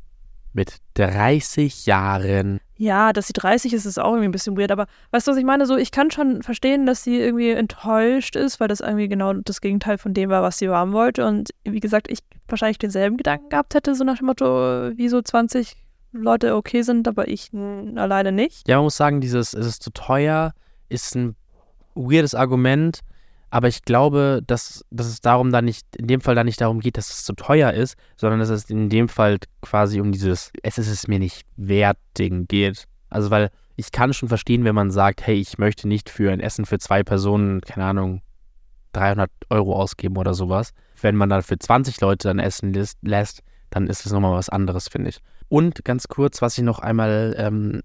Mit 30 Jahren. Ja, dass sie 30 ist, ist auch irgendwie ein bisschen weird, aber weißt du, was ich meine? So, ich kann schon verstehen, dass sie irgendwie enttäuscht ist, weil das irgendwie genau das Gegenteil von dem war, was sie haben wollte. Und wie gesagt, ich wahrscheinlich denselben Gedanken gehabt hätte, so nach dem Motto, wieso 20 Leute okay sind, aber ich alleine nicht. Ja, man muss sagen, dieses, es ist zu teuer, ist ein weirdes Argument, aber ich glaube, dass, dass es darum dann nicht, in dem Fall dann nicht darum geht, dass es zu teuer ist, sondern dass es in dem Fall quasi um dieses, es ist es mir nicht wert Ding geht. Also, weil ich kann schon verstehen, wenn man sagt, hey, ich möchte nicht für ein Essen für zwei Personen, keine Ahnung, 300 Euro ausgeben oder sowas. Wenn man dann für 20 Leute dann essen lässt, dann ist es nochmal was anderes, finde ich. Und ganz kurz, was ich noch einmal ähm,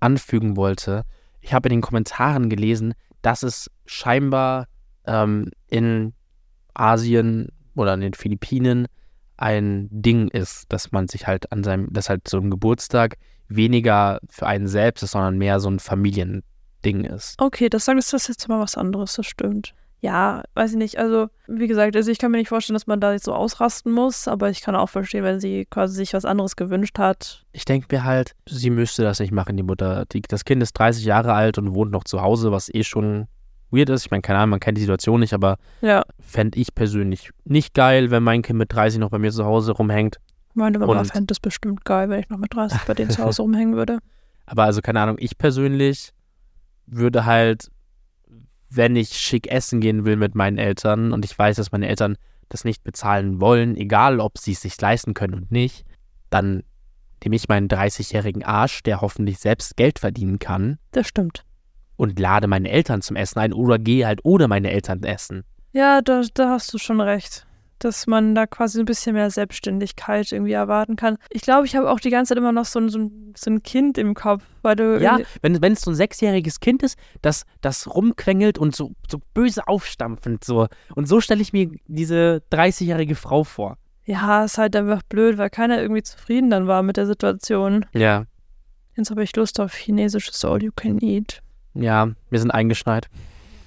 anfügen wollte. Ich habe in den Kommentaren gelesen, dass es scheinbar ähm, in Asien oder in den Philippinen ein Ding ist, dass man sich halt an seinem, dass halt so ein Geburtstag weniger für einen selbst ist, sondern mehr so ein Familiending ist. Okay, das sagt das jetzt mal was anderes, das stimmt ja, weiß ich nicht. Also, wie gesagt, also ich kann mir nicht vorstellen, dass man da jetzt so ausrasten muss, aber ich kann auch verstehen, wenn sie quasi sich was anderes gewünscht hat. Ich denke mir halt, sie müsste das nicht machen, die Mutter. Die, das Kind ist 30 Jahre alt und wohnt noch zu Hause, was eh schon weird ist. Ich meine, keine Ahnung, man kennt die Situation nicht, aber ja. fände ich persönlich nicht geil, wenn mein Kind mit 30 noch bei mir zu Hause rumhängt. Meine Mama fände es bestimmt geil, wenn ich noch mit 30 bei denen zu Hause rumhängen würde. Aber also, keine Ahnung, ich persönlich würde halt wenn ich schick essen gehen will mit meinen Eltern und ich weiß, dass meine Eltern das nicht bezahlen wollen, egal ob sie es sich leisten können und nicht, dann nehme ich meinen 30-jährigen Arsch, der hoffentlich selbst Geld verdienen kann. Das stimmt. Und lade meine Eltern zum Essen ein oder gehe halt ohne meine Eltern essen. Ja, da, da hast du schon recht dass man da quasi ein bisschen mehr Selbstständigkeit irgendwie erwarten kann. Ich glaube, ich habe auch die ganze Zeit immer noch so ein, so ein, so ein Kind im Kopf, weil du. Ja, wenn, wenn es so ein sechsjähriges Kind ist, das, das rumquengelt und so, so böse aufstampfend so. Und so stelle ich mir diese 30-jährige Frau vor. Ja, ist halt einfach blöd, weil keiner irgendwie zufrieden dann war mit der Situation. Ja. Jetzt habe ich Lust auf chinesisches All You Can Eat. Ja, wir sind eingeschneit.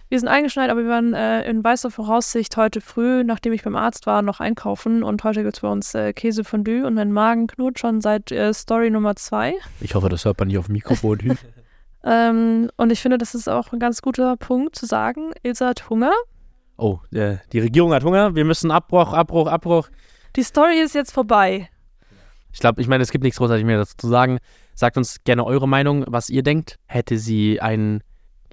Wir sind eingeschneit, aber wir waren äh, in weißer Voraussicht heute früh, nachdem ich beim Arzt war, noch einkaufen. Und heute gibt es bei uns äh, Käsefondue und mein Magen knurrt schon seit äh, Story Nummer zwei. Ich hoffe, das hört man nicht auf dem Mikrofon. Ähm, und ich finde, das ist auch ein ganz guter Punkt zu sagen. Ilse hat Hunger. oh, äh, die Regierung hat Hunger. Wir müssen Abbruch, Abbruch, Abbruch. Die Story ist jetzt vorbei. Ich glaube, ich meine, es gibt nichts großartig mehr dazu zu sagen. Sagt uns gerne eure Meinung, was ihr denkt. Hätte sie ein,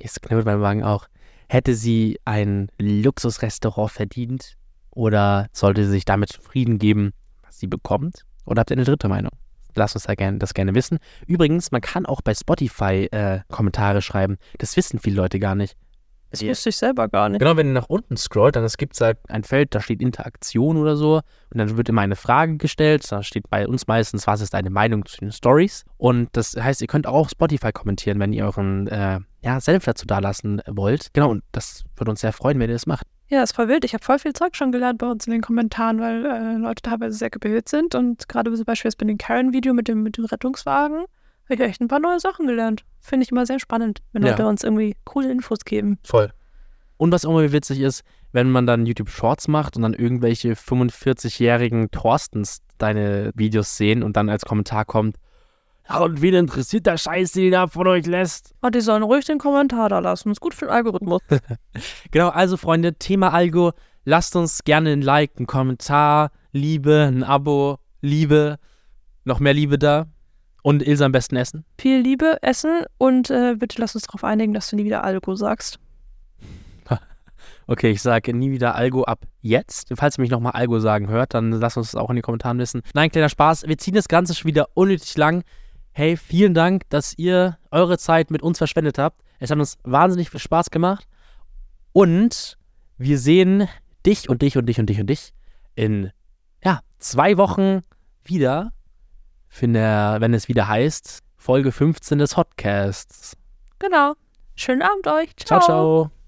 jetzt knibbelt mein Magen auch, hätte sie ein Luxusrestaurant verdient oder sollte sie sich damit zufrieden geben, was sie bekommt? Oder habt ihr eine dritte Meinung? Lasst uns da gerne, das gerne wissen. Übrigens, man kann auch bei Spotify äh, Kommentare schreiben. Das wissen viele Leute gar nicht. Das Ja. wusste ich selber gar nicht. Genau, wenn ihr nach unten scrollt, dann gibt es halt ein Feld, da steht Interaktion oder so. Und dann wird immer eine Frage gestellt. Da steht bei uns meistens, was ist deine Meinung zu den Stories? Und das heißt, ihr könnt auch auf Spotify kommentieren, wenn ihr euren äh, ja, Senf dazu dalassen wollt. Genau, und das würde uns sehr freuen, wenn ihr das macht. Ja, ist voll wild. Ich habe voll viel Zeug schon gelernt bei uns in den Kommentaren, weil äh, Leute teilweise sehr gebildet sind. Und gerade zum Beispiel jetzt bei dem Karen-Video mit dem, mit dem Rettungswagen habe ich echt ein paar neue Sachen gelernt. Finde ich immer sehr spannend, wenn Ja. Leute uns irgendwie coole Infos geben. Voll. Und was auch immer witzig ist, wenn man dann YouTube Shorts macht und dann irgendwelche 45-jährigen Thorstens deine Videos sehen und dann als Kommentar kommt, ja, und wen interessiert der Scheiß, den ihr da von euch lässt? Und die sollen ruhig den Kommentar da lassen. Ist gut für den Algorithmus. Genau, also Freunde, Thema Algo. Lasst uns gerne ein Like, einen Kommentar, Liebe, ein Abo, Liebe, noch mehr Liebe da. Und Ilse am besten essen. viel Liebe, Essen und äh, bitte lass uns darauf einigen, dass du nie wieder Algo sagst. Okay, ich sage nie wieder Algo ab jetzt. Falls ihr mich nochmal Algo sagen hört, dann lasst uns das auch in die Kommentare wissen. Nein, kleiner Spaß. Wir ziehen das Ganze schon wieder unnötig lang. Hey, vielen Dank, dass ihr eure Zeit mit uns verschwendet habt. Es hat uns wahnsinnig viel Spaß gemacht. Und wir sehen dich und dich und dich und dich und dich in ja, zwei Wochen wieder, wenn, der, wenn es wieder heißt, Folge 15 des Podcasts. Genau. Schönen Abend euch. ciao. ciao.